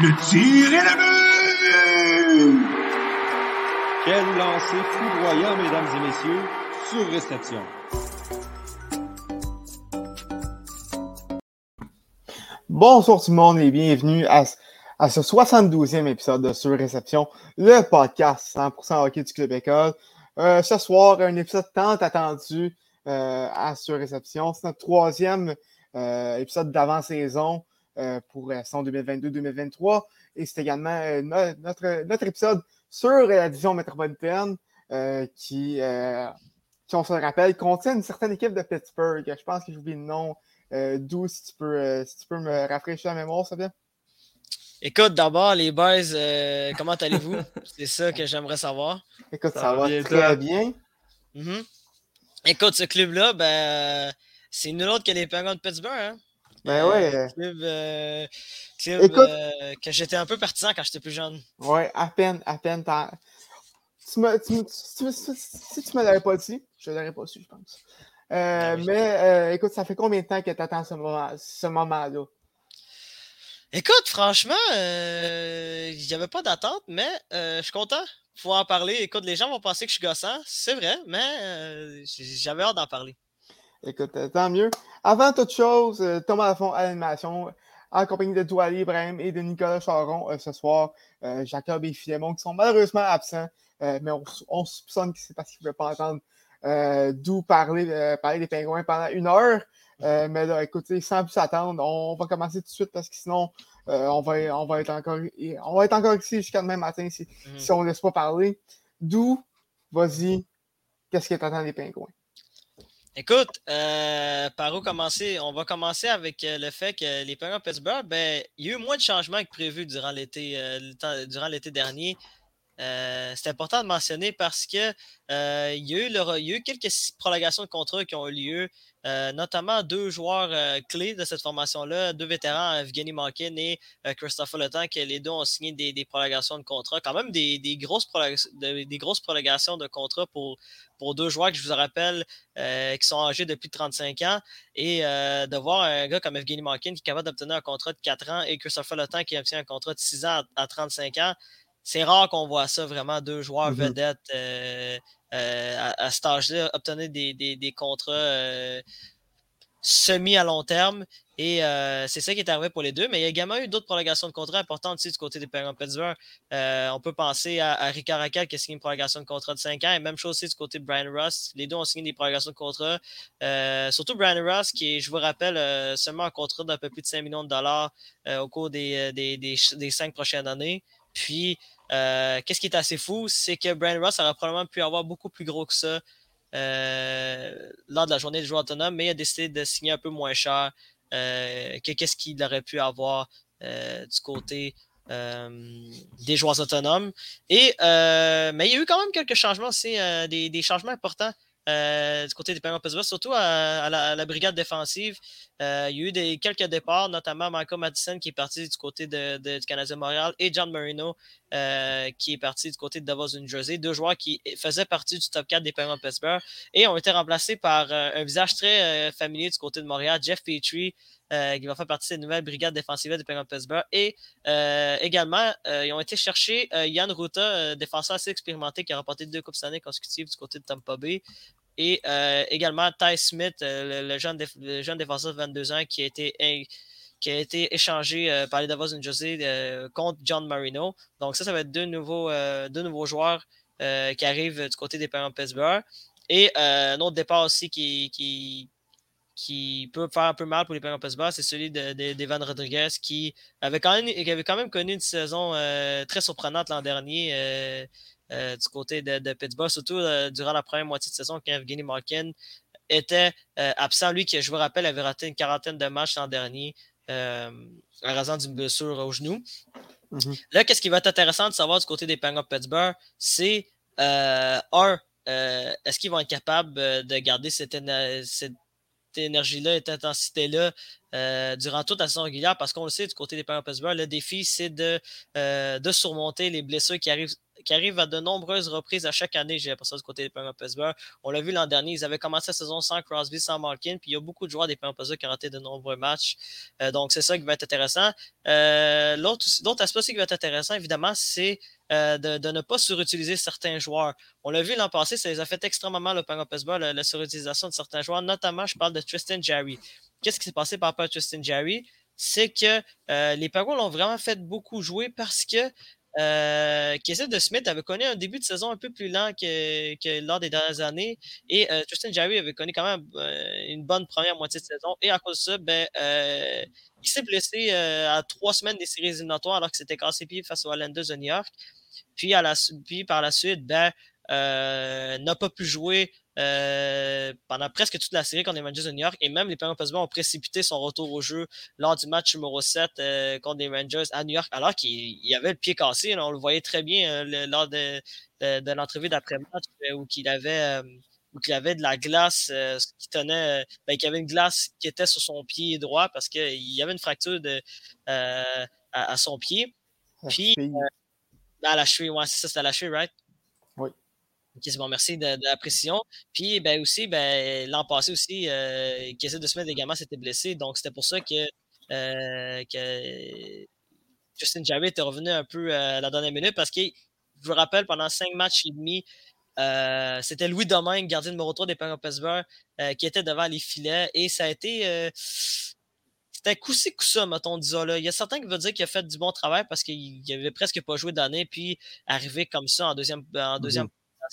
Le tir est le but! Quel lancer foudroyant, mesdames et messieurs, sur réception. Bonsoir tout le monde et bienvenue à, à ce 72e épisode de Sur Réception, le podcast 100% hockey du Club École. Euh, ce soir, un épisode tant attendu euh, à Sur Réception. C'est notre troisième euh, épisode d'avant-saison euh, pour la saison 2022-2023 et c'est également euh, no- notre, notre épisode sur la division métropolitaine euh, qui, euh, qui, on se le rappelle, contient une certaine équipe de Pittsburgh. Je pense que j'ai oublié le nom. Euh, D'où, si, tu peux, euh, si tu peux me rafraîchir la mémoire, ça bien? Écoute, d'abord, les boys, euh, comment allez-vous? C'est ça que j'aimerais savoir. Écoute, ça, Ça va bien, très toi? bien. Mhm. Écoute, ce club-là, ben, c'est nul autre que les Penguins de Pittsburgh. Hein? Ben Euh, ouais, euh, Club, euh, club, Écoute- euh, que j'étais un peu partisan quand j'étais plus jeune. ouais, à peine, à peine. Tu me, tu si tu me l'avais pas dit, je ne l'aurais pas su, je pense. Euh, oui. Mais euh, écoute, ça fait combien de temps que tu attends ce moment- ce moment-là? Écoute, franchement, euh, il n'y avait pas d'attente, mais euh, je suis content pouvoir en parler. Écoute, les gens vont penser que je suis gossant, c'est vrai, mais euh, j'avais hâte d'en parler. Écoute, euh, tant mieux. Avant toute chose, euh, Thomas Lafont à l'animation, en compagnie de Douali Ibrahim et de Nicolas Charon ce soir. Jacob et Philemon qui sont malheureusement absents, mais on, on soupçonne que c'est parce qu'ils ne pouvaient pas entendre euh, d'où parler, euh, parler des pingouins pendant une heure. Euh, mais là, écoutez, sans plus attendre, on va commencer tout de suite parce que sinon, euh, on, va, on, va être encore, on va être encore ici jusqu'à demain matin si, Mhm. si on ne laisse pas parler. D'où, vas-y, qu'est-ce que t'attends des pingouins? Écoute, euh, par où commencer? On va commencer avec euh, le fait que les Penguins de Pittsburgh, ben, il y a eu moins de changements que prévu durant l'été euh, durant l'été dernier. Euh, c'est important de mentionner parce que euh, il, y a eu quelques prolongations de contrats qui ont eu lieu, euh, notamment deux joueurs clés de cette formation-là, deux vétérans, Evgeny Malkin et Christopher Le Temps, que les deux ont signé des, prolongations de contrats, quand même des, grosses, prolongations de contrats pour, deux joueurs que je vous rappelle qui sont âgés depuis 35 ans. Et de voir un gars comme Evgeny Malkin qui est capable d'obtenir un contrat de 4 ans et Christopher Le Temps qui obtient un contrat de 6 ans à 35 ans, c'est rare qu'on voit ça, vraiment, deux joueurs Mhm. vedettes euh, euh, à, à cet âge-là obtenir des, des- des contrats euh, semi à long terme. Et c'est ça qui est arrivé pour les deux. Mais il y a également eu d'autres prolongations de contrats importantes aussi du côté des Penguins de Pittsburgh. On peut penser à, à Ricard Raquel qui a signé une prolongation de contrat de 5 ans. Et même chose aussi du côté de Brian Ross. Les deux ont signé des prolongations de contrat. Surtout Brian Ross, qui est, je vous rappelle, seulement un contrat d'un peu plus de 5 millions de dollars au cours des, des, des, des cinq prochaines années. Puis, euh, qu'est-ce qui est assez fou, c'est que Brian Ross aurait probablement pu avoir beaucoup plus gros que ça euh, lors de la journée des joueurs autonomes, mais il a décidé de signer un peu moins cher euh, que qu'est-ce qu'il aurait pu avoir du côté des joueurs autonomes. Et, mais il y a eu quand même quelques changements euh, des, des changements importants euh, du côté des Penguins de Pittsburgh, surtout à, la, la brigade défensive. Euh, il y a eu quelques départs, notamment Michael Madison qui est parti du côté de, de- du Canadien de Montréal et John Marino euh, qui est parti du côté de Davos, New Jersey. Deux joueurs qui faisaient partie du top 4 des Penguins de Pittsburgh et ont été remplacés par un visage très familier du côté de Montréal, Jeff Petrie, qui va faire partie des nouvelles brigades défensives des Penguins de Pittsburgh. Et également, ils ont été chercher Yann Ruta, défenseur assez expérimenté qui a remporté deux Coupes Stanley consécutives du côté de Tampa Bay. Et euh, également Ty Smith, euh, le, jeune le jeune défenseur de 22 ans qui a été, qui a été échangé euh, par les Davos New Jersey contre John Marino. Donc ça, ça va être deux nouveaux, deux nouveaux joueurs qui arrivent du côté des Penguins de Pittsburgh. Et un autre départ aussi qui, qui, qui peut faire un peu mal pour les Penguins de Pittsburgh, c'est celui de- de- d'Evan Rodriguez qui avait, quand même, qui avait quand même connu une saison très surprenante l'an dernier euh, du côté de, de Pittsburgh, surtout euh, durant la première moitié de saison quand Evgeny Malkin était euh, absent. Lui, qui, je vous rappelle, avait raté une quarantaine de matchs l'an dernier en raison d'une blessure au genou. Mhm. Là, qu'est-ce qui va être intéressant de savoir du côté des Penguins de Pittsburgh, c'est un, est-ce qu'ils vont être capables de garder cette, cette énergie-là, cette intensité-là euh, durant toute la saison régulière? Parce qu'on le sait, du côté des Penguins Pittsburgh, le défi, c'est de, euh, de surmonter les blessures qui arrivent, qui arrive à de nombreuses reprises à chaque année, j'ai l'impression du côté des Penguins Pittsburgh. On l'a vu l'an dernier, ils avaient commencé la saison sans Crosby, sans Malkin, puis il y a beaucoup de joueurs des Penguins Pittsburgh qui ont raté de nombreux matchs. Euh, donc, c'est ça qui va être intéressant. Euh, l'autre, l'autre aspect aussi qui va être intéressant, évidemment, c'est euh, de, ne pas surutiliser certains joueurs. On l'a vu l'an passé, ça les a fait extrêmement mal au Penguins Pittsburgh, la, la, surutilisation de certains joueurs, notamment, je parle de Tristan Jarry. Qu'est-ce qui s'est passé par rapport à Tristan Jarry? C'est que les Penguins l'ont vraiment fait beaucoup jouer parce que euh, de Smith avait connu un début de saison un peu plus lent que, lors des dernières années. Et euh, Tristan Jarry avait connu quand même euh, une bonne première moitié de saison. Et à cause de ça, ben, euh, il s'est blessé euh, à trois semaines des séries éliminatoires alors que c'était cassé pied face aux Islanders de New York. Puis, à la, puis par la suite, ben, n'a pas pu jouer euh, pendant presque toute la série contre les Rangers de New York. Et même les Penguins Pittsburgh ont précipité son retour au jeu lors du match numéro 7 euh, contre les Rangers à New York, alors qu'il avait le pied cassé. Là, on le voyait très bien euh, le, lors de, de, de l'entrevue d'après-match où qu'il avait où il avait de la glace euh, qui tenait, ben, qu'il y avait une glace qui était sur son pied droit parce qu'il y avait une fracture de, euh, à, à, son pied. Puis, euh, à la cheville, ouais, c'est ça, c'était à la cheville, right? Ok, c'est bon, merci de, de, la précision. Puis, ben aussi, ben, l'an passé aussi, euh, Kessel de Smith également s'était blessé. Donc, c'était pour ça que, euh, que Justin Jarry était revenu un peu à la dernière minute parce que, je vous rappelle, pendant cinq matchs et demi, euh, c'était Louis Domingue, gardien numéro 3 des Penguins Pittsburgh, euh, qui était devant les filets. Et ça a été. Euh, c'était coup-ci, coup-ça, mettons, disons là. Il y a certains qui veulent dire qu'il a fait du bon travail parce qu'il avait presque pas joué d'année, puis arrivé comme ça en deuxième, en deuxième mmh.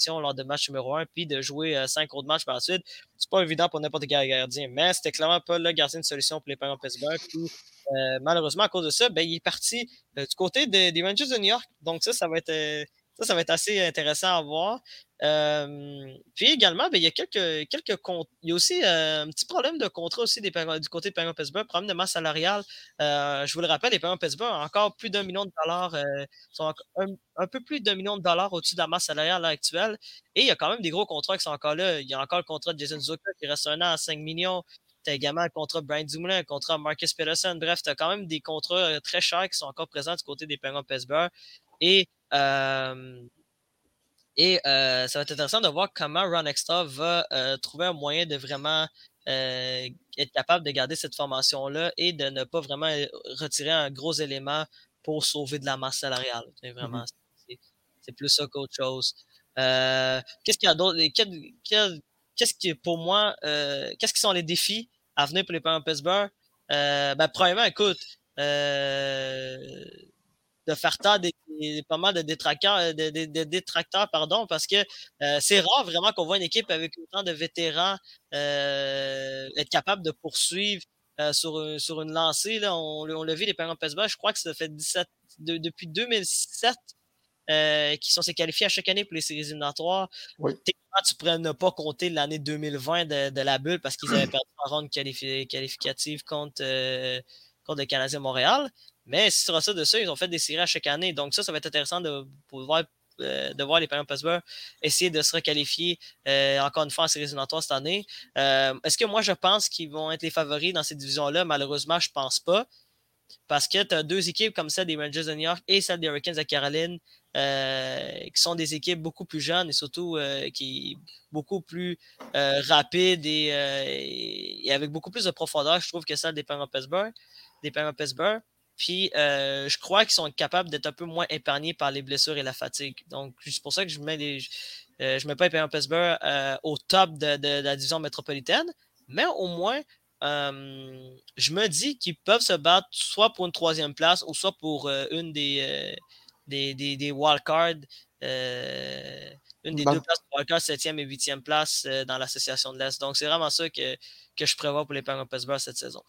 Lors de match numéro 1, puis de jouer euh, cinq autres matchs par la suite. C'est pas évident pour n'importe quel gardien, mais c'était clairement pas le gardien de solution pour les Penguins Pittsburgh. Puis, euh, malheureusement, à cause de ça, ben, il est parti euh, du côté de, des Rangers de New York. Donc ça, ça va être ça, ça va être assez intéressant à voir. Euh, puis également, ben, il y a quelques, quelques. Il y a aussi euh, un petit problème de contrat aussi du côté de Penguin Pittsburgh, problème de masse salariale. Euh, je vous le rappelle, les Penguin Pittsburgh ont encore plus d'un million de dollars, sont un, peu plus d'un million de dollars au-dessus de la masse salariale actuelle. Et il y a quand même des gros contrats qui sont encore là. Il y a encore le contrat de Jason Zucker qui reste un an à 5 millions. Tu as également le contrat de Brian Dumoulin, le contrat de Marcus Peterson. Bref, tu as quand même des contrats très chers qui sont encore présents du côté des Penguins Pittsburgh. Et euh, et euh, ça va être intéressant de voir comment Ron Extra va euh, trouver un moyen de vraiment euh, être capable de garder cette formation-là et de ne pas vraiment retirer un gros élément pour sauver de la masse salariale. C'est vraiment, mm -hmm. c'est plus ça qu'autre chose. qu'est-ce qu'il y a d'autre? Qu'est-ce qui, pour moi, qu'est-ce qui sont les défis à venir pour les Penguins Pittsburgh? ben, premièrement, écoute, de faire taire des, des, pas mal de détracteurs, de, de, de détracteurs pardon, parce que euh, c'est rare vraiment qu'on voit une équipe avec autant de vétérans euh, être capable de poursuivre euh, sur, sur une lancée. Là. On, on l'a vu, les Penguins Pittsburgh, je crois que ça fait 17, de, depuis 2007 euh, qui sont qualifiés à chaque année pour les séries éliminatoires. Oui. Tu pourrais ne pas compter l'année 2020 de, de, la bulle parce qu'ils avaient perdu en ronde qualifi qualificative contre, euh, contre le Canadien Montréal. Mais tu ça de ça, ils ont fait des séries à chaque année. Donc ça, ça va être intéressant de euh, de voir les Penguins Pittsburgh essayer de se requalifier euh, encore une fois en séries éliminatoires cette année. Euh, Est-ce que moi je pense qu'ils vont être les favoris dans ces divisions-là? Malheureusement, je pense pas. Parce que tu as deux équipes comme celle des Rangers de New York et celle des Hurricanes de Caroline, qui sont des équipes beaucoup plus jeunes et surtout qui beaucoup plus rapides et, avec beaucoup plus de profondeur, je trouve, que celle des Penguins Pittsburgh. Des. Puis euh, je crois qu'ils sont capables d'être un peu moins épargnés par les blessures et la fatigue. Donc c'est pour ça que je mets les, euh, je mets pas les Pittsburgh euh, au top de, de, de, la division métropolitaine, mais au moins je me dis qu'ils peuvent se battre soit pour une troisième place ou soit pour une des, des, des, des wildcards. une des deux places de wildcard, 7e et 8e place dans l'association de l'Est. Donc, c'est vraiment ça que, que je prévois pour les Penguins Pittsburgh cette saison.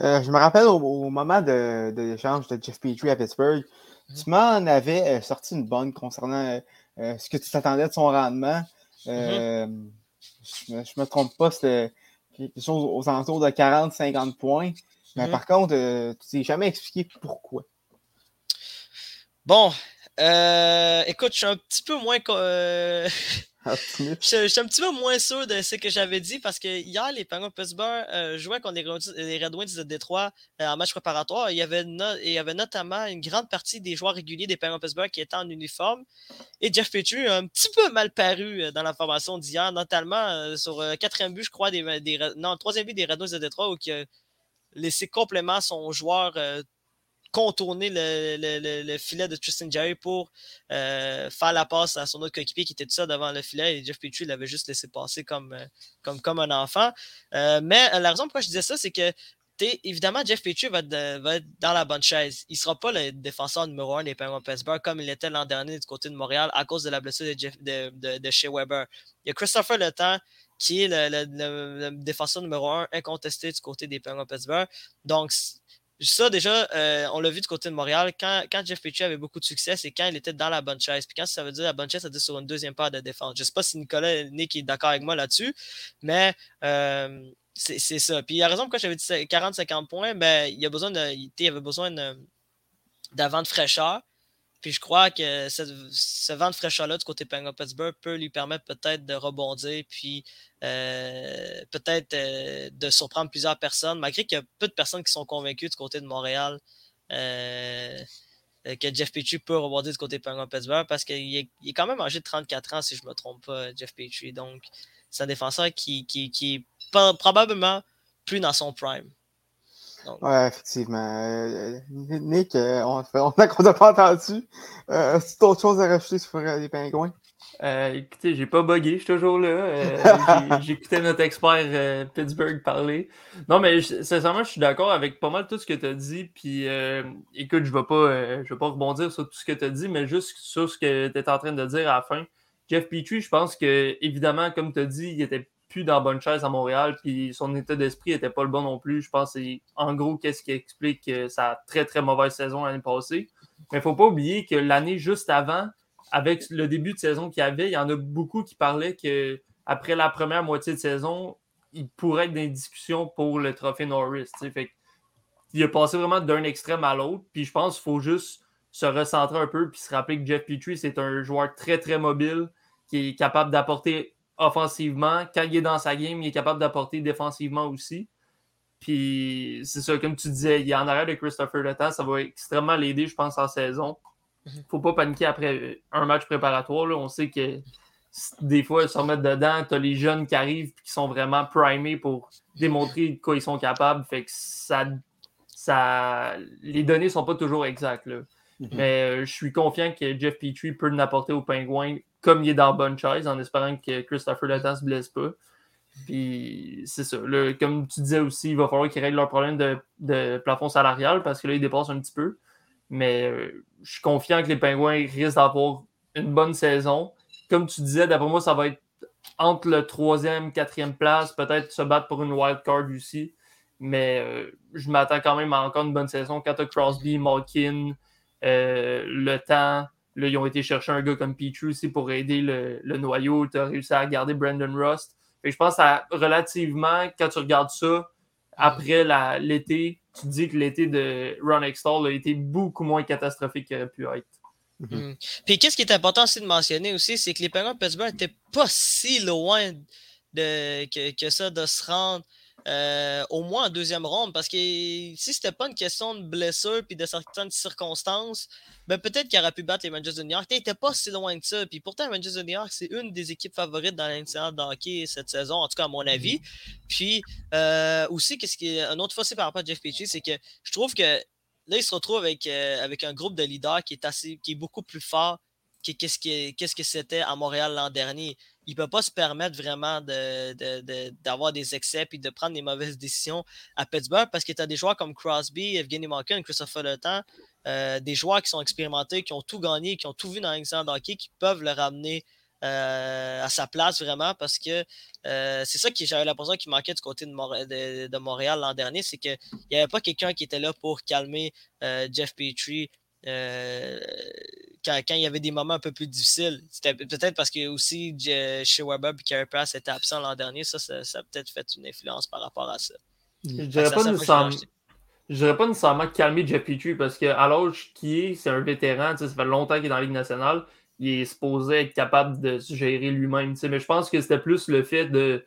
Euh, je me rappelle au, au moment de, de l'échange de Jeff Petrie à Pittsburgh, mmh. tu m'en avais euh, sorti une bonne concernant euh, ce que tu t'attendais de son rendement. Mmh. Je ne me, me, trompe pas, c'était quelque chose aux alentours de 40-50 points. Mais mmh. par contre, tu t'es jamais expliqué pourquoi. Bon, écoute, je suis un petit peu moins. je, suis un petit peu moins sûr de ce que j'avais dit parce que hier, les Penguins Pittsburgh euh, jouaient contre les, Red Wings de Détroit euh, en match préparatoire. Il y, avait notamment une grande partie des joueurs réguliers des Penguins Pittsburgh qui étaient en uniforme. Et Jeff Petrie a un petit peu mal paru euh, dans la formation d'hier, notamment sur le quatrième but, je crois, des, des, non, troisième but des Red Wings de Détroit où il a laissé complètement son joueur contourner le, filet de Tristan Jerry pour euh, faire la passe à son autre coéquipier qui était tout ça devant le filet et Jeff Petrie l'avait juste laissé passer comme, euh, comme, comme un enfant. Euh, mais la raison pourquoi je disais ça, c'est que évidemment, Jeff Petrie va, être dans la bonne chaise. Il ne sera pas le défenseur numéro un des Penguins Pittsburgh comme il était l'an dernier du côté de Montréal à cause de la blessure de, de, de, chez Weber. Il y a Christopher Le qui est le, défenseur numéro un incontesté du côté des Penguins Pittsburgh. Donc, ça, déjà, euh, on l'a vu du côté de Montréal. Quand, Jeff Petrie avait beaucoup de succès, c'est quand il était dans la bonne chaise. Puis quand ça veut dire la bonne chaise, ça veut dire sur une deuxième paire de défense. Je ne sais pas si Nicolas Nick est d'accord avec moi là-dessus, mais euh, c'est ça. Puis il a raison pourquoi j'avais dit 40-50 points. Ben, il, a il avait besoin d'avant de fraîcheur. Puis je crois que ce, vent de fraîcheur-là du côté Penguin Pittsburgh peut lui permettre peut-être de rebondir, puis euh, peut-être euh, de surprendre plusieurs personnes, malgré qu'il y a peu de personnes qui sont convaincues du côté de Montréal euh, que Jeff Petrie peut rebondir du côté Penguin Pittsburgh, parce qu'il est, quand même âgé de 34 ans, si je ne me trompe pas, Jeff Petrie. Donc, c'est un défenseur qui est probablement plus dans son prime. Ouais, effectivement. Euh, Nick, euh, on, on n'a pas entendu. Euh, c'est autre chose à rajouter sur les pingouins? Euh, écoutez, j'ai pas bugué, je suis toujours là. J'écoutais notre expert Pittsburgh parler. Non, mais sincèrement, je suis d'accord avec pas mal tout ce que tu as dit. Puis écoute, je vais pas je vais pas rebondir sur tout ce que tu as dit, mais juste sur ce que tu es en train de dire à la fin. Jeff Petrie, je pense que, évidemment, comme tu as dit, il était dans la bonne chaise à Montréal, puis son état d'esprit n'était pas le bon non plus. Je pense c'est en gros qu'est-ce qui explique sa très très mauvaise saison l'année passée. Mais il ne faut pas oublier que l'année juste avant, avec le début de saison qu'il y avait, il y en a beaucoup qui parlaient que après la première moitié de saison, il pourrait être dans une discussion pour le trophée Norris. Fait il a passé vraiment d'un extrême à l'autre. Puis je pense qu'il faut juste se recentrer un peu puis se rappeler que Jeff Petrie, c'est un joueur très, très mobile qui est capable d'apporter offensivement. Quand il est dans sa game, il est capable d'apporter défensivement aussi. Puis c'est ça, comme tu disais, il est en arrière de Christopher Le Temps, ça va extrêmement l'aider, je pense, en saison. Mhm. Faut pas paniquer après un match préparatoire. On sait que des fois, ils se remettent dedans, tu as les jeunes qui arrivent et qui sont vraiment primés pour démontrer de quoi ils sont capables. Fait que ça, ça les données sont pas toujours exactes. Là. Mhm. Mais euh, je suis confiant que Jeff Petrie peut l'apporter aux Pingouins comme il est dans bonne chaise, en espérant que Christopher Letang ne se blesse pas. Puis c'est ça. comme tu disais aussi, il va falloir qu'ils règlent leur problème de, plafond salarial parce que là, ils dépassent un petit peu. Mais euh, je suis confiant que les Pingouins risquent d'avoir une bonne saison. Comme tu disais, d'après moi, ça va être entre le troisième, quatrième place, peut-être se battre pour une wild card aussi. Mais euh, je m'attends quand même à encore une bonne saison. Quand tu Crosby, Malkin, euh, le temps, Là, ils ont été chercher un gars comme Petrie aussi pour aider le, noyau. Tu as réussi à garder Brandon Rust. je pense à relativement, quand tu regardes ça, après l'été, tu te dis que l'été de Ron Extall a été beaucoup moins catastrophique qu'il aurait pu être. Mm. Puis qu'est-ce qui est important aussi de mentionner aussi, c'est que les Penguins de Pittsburgh n'étaient pas si loin de, que, que, ça de se rendre euh, au moins en deuxième ronde, parce que si c'était pas une question de blessure puis de certaines circonstances, ben peut-être qu'il aurait pu battre les Rangers de New York. Il n'était pas si loin que ça. Puis pourtant, les Rangers de New York, c'est une des équipes favorites dans l'incident de hockey cette saison, en tout cas à mon mm-hmm. avis. Puis euh, aussi, qu'est-ce qui est un autre fois par rapport à Jeff Petrie, c'est que je trouve que là, il se retrouve avec, euh, avec un groupe de leaders qui est assez qui est beaucoup plus fort que qu'est-ce que c'était à Montréal l'an dernier il ne peut pas se permettre vraiment d'avoir des excès et de prendre des mauvaises décisions à Pittsburgh parce que tu as des joueurs comme Crosby, Evgeny Malkin, Christopher Le euh, des joueurs qui sont expérimentés, qui ont tout gagné, qui ont tout vu dans l'exemple hockey, qui peuvent le ramener euh, à sa place vraiment parce que euh, c'est ça que j'avais l'impression qui manquait du côté de, Montréal l'an dernier, c'est qu'il n'y avait pas quelqu'un qui était là pour calmer Jeff Petrie, euh, quand, il y avait des moments un peu plus difficiles. C'était peut-être parce que aussi chez Weber et Carey Price était absent l'an dernier. Ça, ça, a peut-être fait une influence par rapport à ça. Je ne dirais, pas nécessairement, dirais pas nécessairement calmer Jeff Petrie parce l'âge qui est, c'est un vétéran, ça fait longtemps qu'il est dans la Ligue nationale. il est supposé être capable de se gérer lui-même. Mais je pense que c'était plus le fait de.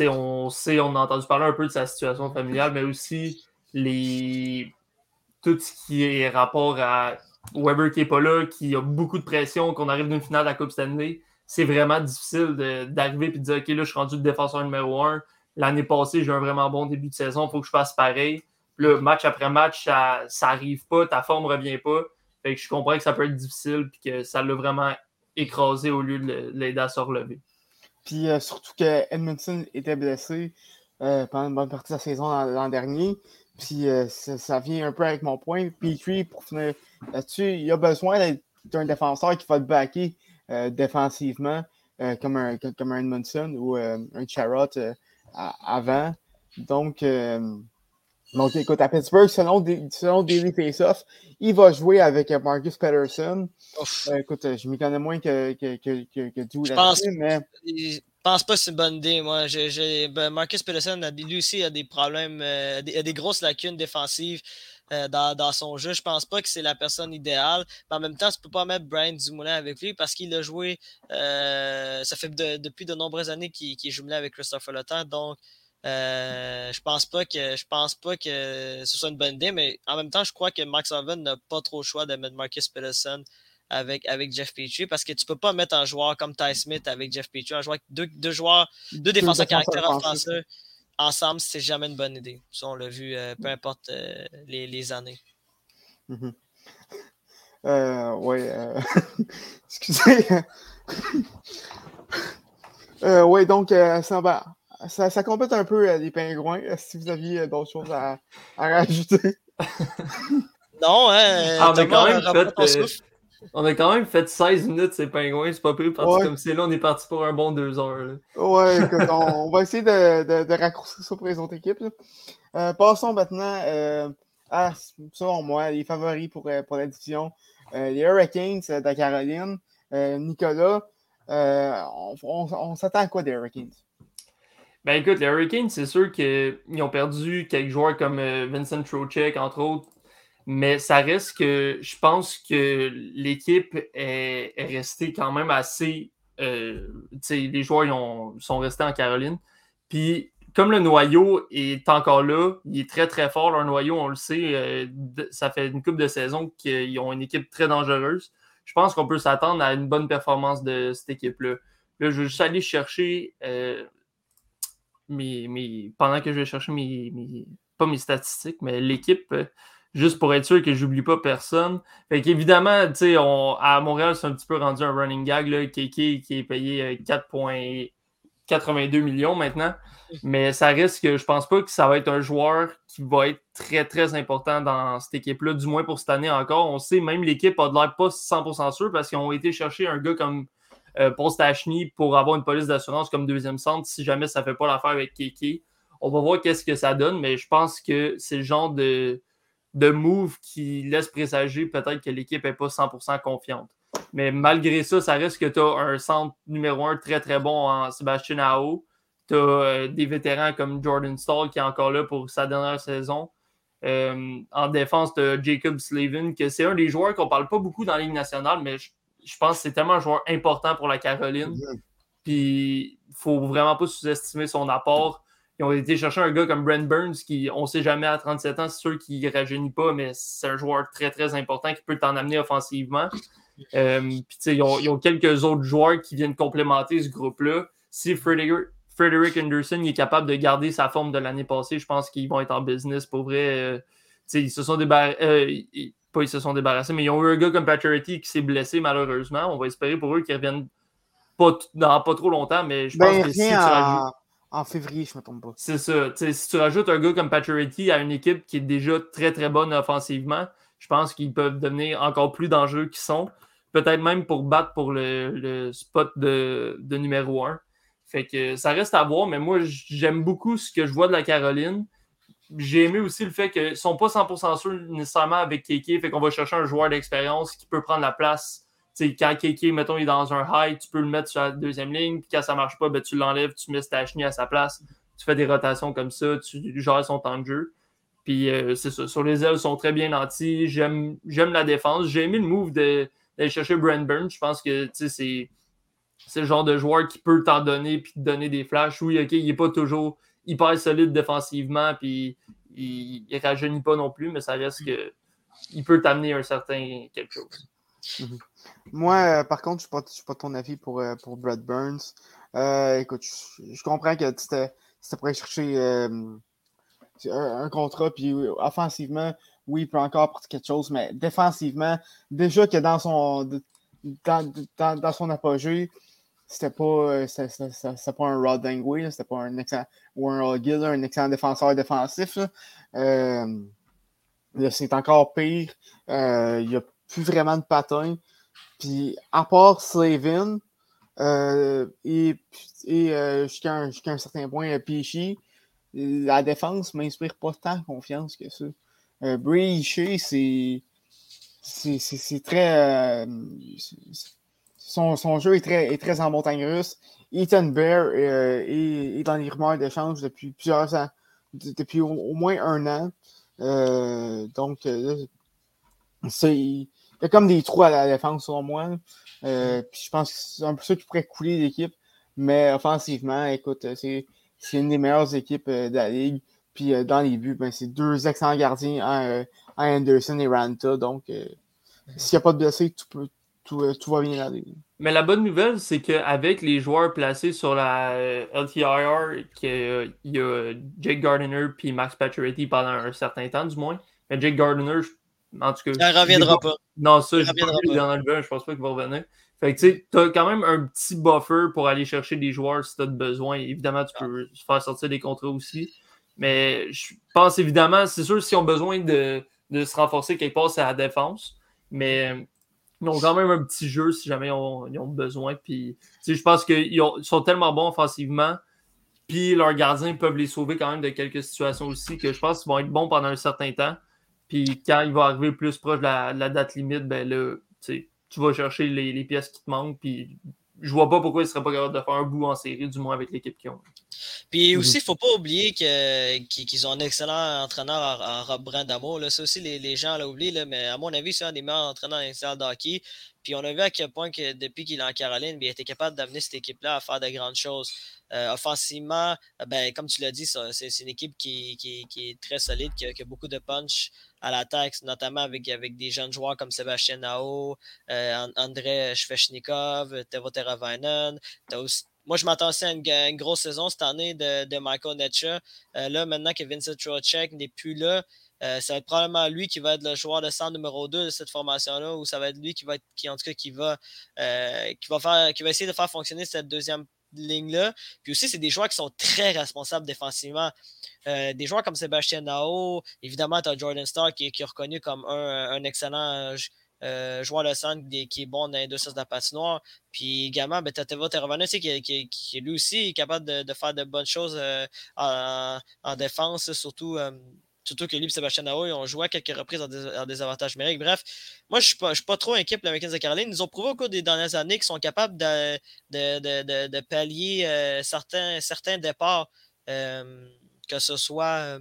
On sait, on a entendu parler un peu de sa situation familiale, mais aussi les tout ce qui est rapport à Weber qui n'est pas là, qui a beaucoup de pression, qu'on arrive d'une finale de la Coupe Stanley. C'est vraiment difficile d'arriver et de dire OK, là, je suis rendu le défenseur numéro un. L'année passée, j'ai un vraiment bon début de saison, il faut que je fasse pareil. Le match après match, ça n'arrive pas, ta forme ne revient pas. Je comprends que ça peut être difficile et que ça l'a vraiment écrasé au lieu de l'aider à se relever. Puis euh, surtout que Edmondson était blessé euh, pendant une bonne partie de la saison l'an dernier. Puis euh, ça, vient un peu avec mon point. Petrie, pour finir là-dessus, il a besoin d'un défenseur qui va le backer défensivement, comme, un, comme un Edmondson ou un Charrot avant. Donc, donc, écoute, à Pittsburgh, selon, selon Daily Face-Off, il va jouer avec Marcus Patterson. Euh, écoute, je m'y connais moins que, que, que, que, que je pense, mais... Je pense pas que c'est une bonne idée. Moi, ben, Marcus Patterson, a, lui aussi, a des problèmes, euh, a, des, grosses lacunes défensives. Euh, dans, son jeu. Je pense pas que c'est la personne idéale. Mais en même temps, tu peux pas mettre Brian Dumoulin avec lui parce qu'il a joué. ça fait depuis de nombreuses années qu'il est jumelé avec Christopher Letang. Donc, euh, je pense pas que je pense pas que ce soit une bonne idée, mais en même temps, je crois que Max Oven n'a pas trop le choix de mettre Marcus Peterson avec, avec Jeff Petrie parce que tu peux pas mettre un joueur comme Ty Smith avec Jeff Petrie, un joueur deux, deux joueurs, deux défenseurs caractère français ensemble, c'est jamais une bonne idée. Ça, on l'a vu, euh, peu importe euh, les, les, années. Mm oui, excusez. oui, donc, ça va ça, ça, complète un peu euh, les pingouins. Si vous aviez euh, d'autres choses à, à rajouter? non, hein. Ah, on, a quand même fait, euh, on a quand même fait 16 minutes, ces pingouins. C'est pas plus parti comme si là, on est parti pour un bon deux heures. Là. Ouais, écoute, on, va essayer de, de, de, raccourcir ça pour les autres équipes. Euh, passons maintenant à, selon moi, les favoris pour, pour la division. les Hurricanes de la Caroline. Nicolas, on, on, on s'attend à quoi des Hurricanes? Ben écoute, les Hurricanes, c'est sûr qu'ils ont perdu quelques joueurs comme euh, Vincent Trocek, entre autres. Mais ça reste que je pense que l'équipe est, restée quand même assez. Euh, les joueurs sont restés en Caroline. Puis, comme le noyau est encore là, il est très très fort, leur noyau, on le sait. Euh, ça fait une coupe de saison qu'ils ont une équipe très dangereuse. Je pense qu'on peut s'attendre à une bonne performance de cette équipe-là. Là, je vais juste aller chercher mes, pendant que je vais chercher mes, pas mes statistiques, mais l'équipe, euh, juste pour être sûr que j'oublie pas personne. Fait qu'évidemment, tu sais, à Montréal, c'est un petit peu rendu un running gag, là, qui, qui, est payé 4,82 euh, millions maintenant. Mais ça risque que je pense pas que ça va être un joueur qui va être très, très important dans cette équipe-là, du moins pour cette année encore. On sait, même l'équipe a de l'air pas 100% sûr parce qu'ils ont été chercher un gars comme euh, Stachny pour avoir une police d'assurance comme deuxième centre si jamais ça fait pas l'affaire avec Kiki. On va voir qu'est-ce que ça donne, mais je pense que c'est le genre de, de move qui laisse présager peut-être que l'équipe n'est pas 100% confiante. Mais malgré ça, ça reste que tu as un centre numéro un très très bon en Sébastien Ao. Tu as euh, des vétérans comme Jordan Stall qui est encore là pour sa dernière saison. Euh, en défense, tu as Jacob Slavin, que c'est un des joueurs qu'on ne parle pas beaucoup dans la Ligue nationale, mais je je pense que c'est tellement un joueur important pour la Caroline. Mhm. Puis, il ne faut vraiment pas sous-estimer son apport. Ils ont été chercher un gars comme Brent Burns, qui, on ne sait jamais à 37 ans, c'est sûr qu'il ne rajeunit pas, mais c'est un joueur très, très important qui peut t'en amener offensivement. Euh, puis, ils ont, ils ont, quelques autres joueurs qui viennent complémenter ce groupe-là. Si Frederick, Anderson est capable de garder sa forme de l'année passée, je pense qu'ils vont être en business pour vrai. Euh, ils se sont débarrassés. Euh, pas ils se sont débarrassés, mais ils ont eu un gars comme Patrick qui s'est blessé malheureusement. On va espérer pour eux qu'ils reviennent pas dans pas trop longtemps, mais je pense ben, que si tu rajoutes. En février, je ne me trompe pas. C'est ça. si tu rajoutes un gars comme Patrick à une équipe qui est déjà très très bonne offensivement, je pense qu'ils peuvent devenir encore plus dangereux qu'ils sont. Peut-être même pour battre pour le, spot de, numéro 1. Fait que ça reste à voir, mais moi j'aime beaucoup ce que je vois de la Caroline j'ai aimé aussi le fait qu'ils ne sont pas 100% sûrs nécessairement avec Keke. Fait qu'on va chercher un joueur d'expérience qui peut prendre la place. Quand Keke, mettons, est dans un high, tu peux le mettre sur la deuxième ligne. Puis quand ça marche pas, ben, tu l'enlèves, tu mets Stachny à sa place. Tu fais des rotations comme ça, tu gères son temps de jeu. Puis euh, c'est ça. Sur les ailes, ils sont très bien nantis. J'aime la défense. J'ai aimé le move d'aller chercher Brent Burns. Je pense que c'est c'est le genre de joueur qui peut t'en donner puis te donner des flashs. Oui, OK, il n'est pas toujours hyper solide défensivement puis il, ne rajeunit pas non plus, mais ça reste que il peut t'amener un certain quelque chose. Mhm. Moi, euh, par contre, je ne suis pas ton avis pour, euh, pour Brad Burns. Euh, écoute, je, comprends que tu pourrais chercher un, contrat, puis offensivement, oui, il peut encore apporter quelque chose, mais défensivement, déjà que dans son, dans, dans, son apogée, c'était pas, c'était pas un Rod Dangway, c'était pas un excellent, ou un un excellent défenseur défensif. c'est encore pire. il n'y a plus vraiment de patin. Puis, à part Slavin, euh, et, euh, jusqu'à un, un, certain point, euh, Pichy, la défense ne m'inspire pas tant confiance que ça. Euh, c'est. C'est très. son, son, jeu est très, est très en montagne russe. Ethan Bear est, dans les rumeurs d'échange depuis plusieurs ans, depuis au, moins un an. donc, c'est il y a comme des trous à la défense, selon moi. Euh, puis je pense que c'est un peu ça qui pourrait couler l'équipe. Mais offensivement, écoute, euh, c'est, une des meilleures équipes euh, de la ligue. Puis dans les buts, ben, c'est deux excellents gardiens, Anderson et Ranta. Donc, s'il n'y a pas de blessés, tout, tout, va bien Mais la bonne nouvelle, c'est qu'avec les joueurs placés sur la LTIR, il y a Jake Gardiner puis Max Pacioretty pendant un certain temps, du moins. Mais Jake Gardiner, je en tout cas. Reviendra pas. Non, ça, je ne pense pas qu'il va revenir. Fait que tu as quand même un petit buffer pour aller chercher des joueurs si tu as besoin. Évidemment, tu peux faire sortir des contrats aussi. Mais je pense évidemment, c'est sûr, s'ils ont besoin de, se renforcer quelque part, c'est à la défense. Mais ils ont quand même un petit jeu si jamais ils ont, besoin. Puis, je pense qu'ils sont tellement bons offensivement. Puis leurs gardiens peuvent les sauver quand même de quelques situations aussi que je pense qu'ils vont être bons pendant un certain temps. Puis quand il va arriver plus proche de la, date limite, ben là, tu vas chercher les, pièces qui te manquent. Puis je vois pas pourquoi il serait pas capable de faire un bout en série, du moins avec l'équipe qu'ils ont. Puis mhm. aussi, il ne faut pas oublier qu'ils ont un excellent entraîneur en, Rob Brandamo. Ça aussi, les, gens l'oublient, mais à mon avis, c'est un des meilleurs entraîneurs dans de hockey. Puis on a vu à quel point que depuis qu'il est en Caroline, il était capable d'amener cette équipe-là à faire de grandes choses. Euh, offensivement, ben, comme tu l'as dit, c'est une équipe qui, est très solide, qui a, beaucoup de punch à l'attaque, notamment avec, avec des jeunes joueurs comme Sébastien Nao, euh, André Svechnikov, Tevo Teravainen. moi, je m'attendais à une, grosse saison cette année de, Michael Netcha. Euh, là, maintenant que Vincent Trocek n'est plus là, ça va être probablement lui qui va être le joueur de centre numéro 2 de cette formation-là, ou ça va être lui qui va être, qui, en tout cas, qui va, qui va faire, qui va essayer de faire fonctionner cette deuxième ligne-là. Puis aussi, c'est des joueurs qui sont très responsables défensivement. Euh, des joueurs comme Sébastien Nao, évidemment, tu as Jordan Starr qui, est reconnu comme un, excellent euh, joueur de centre qui est bon dans les deux sens de la patinoire. Puis également, ben, tu as Teva qui, qui, qui, lui aussi capable de, faire de bonnes choses euh, en, en, défense, surtout Surtout que lui et Sébastien Nao, ont joué à quelques reprises en, désavantage numérique. Bref, moi, je ne suis, pas trop inquiet pour les Américains de Caroline. Ils ont prouvé au cours des dernières années qu'ils sont capables de, de, pallier euh, certains, départs, euh, que, ce soit, euh,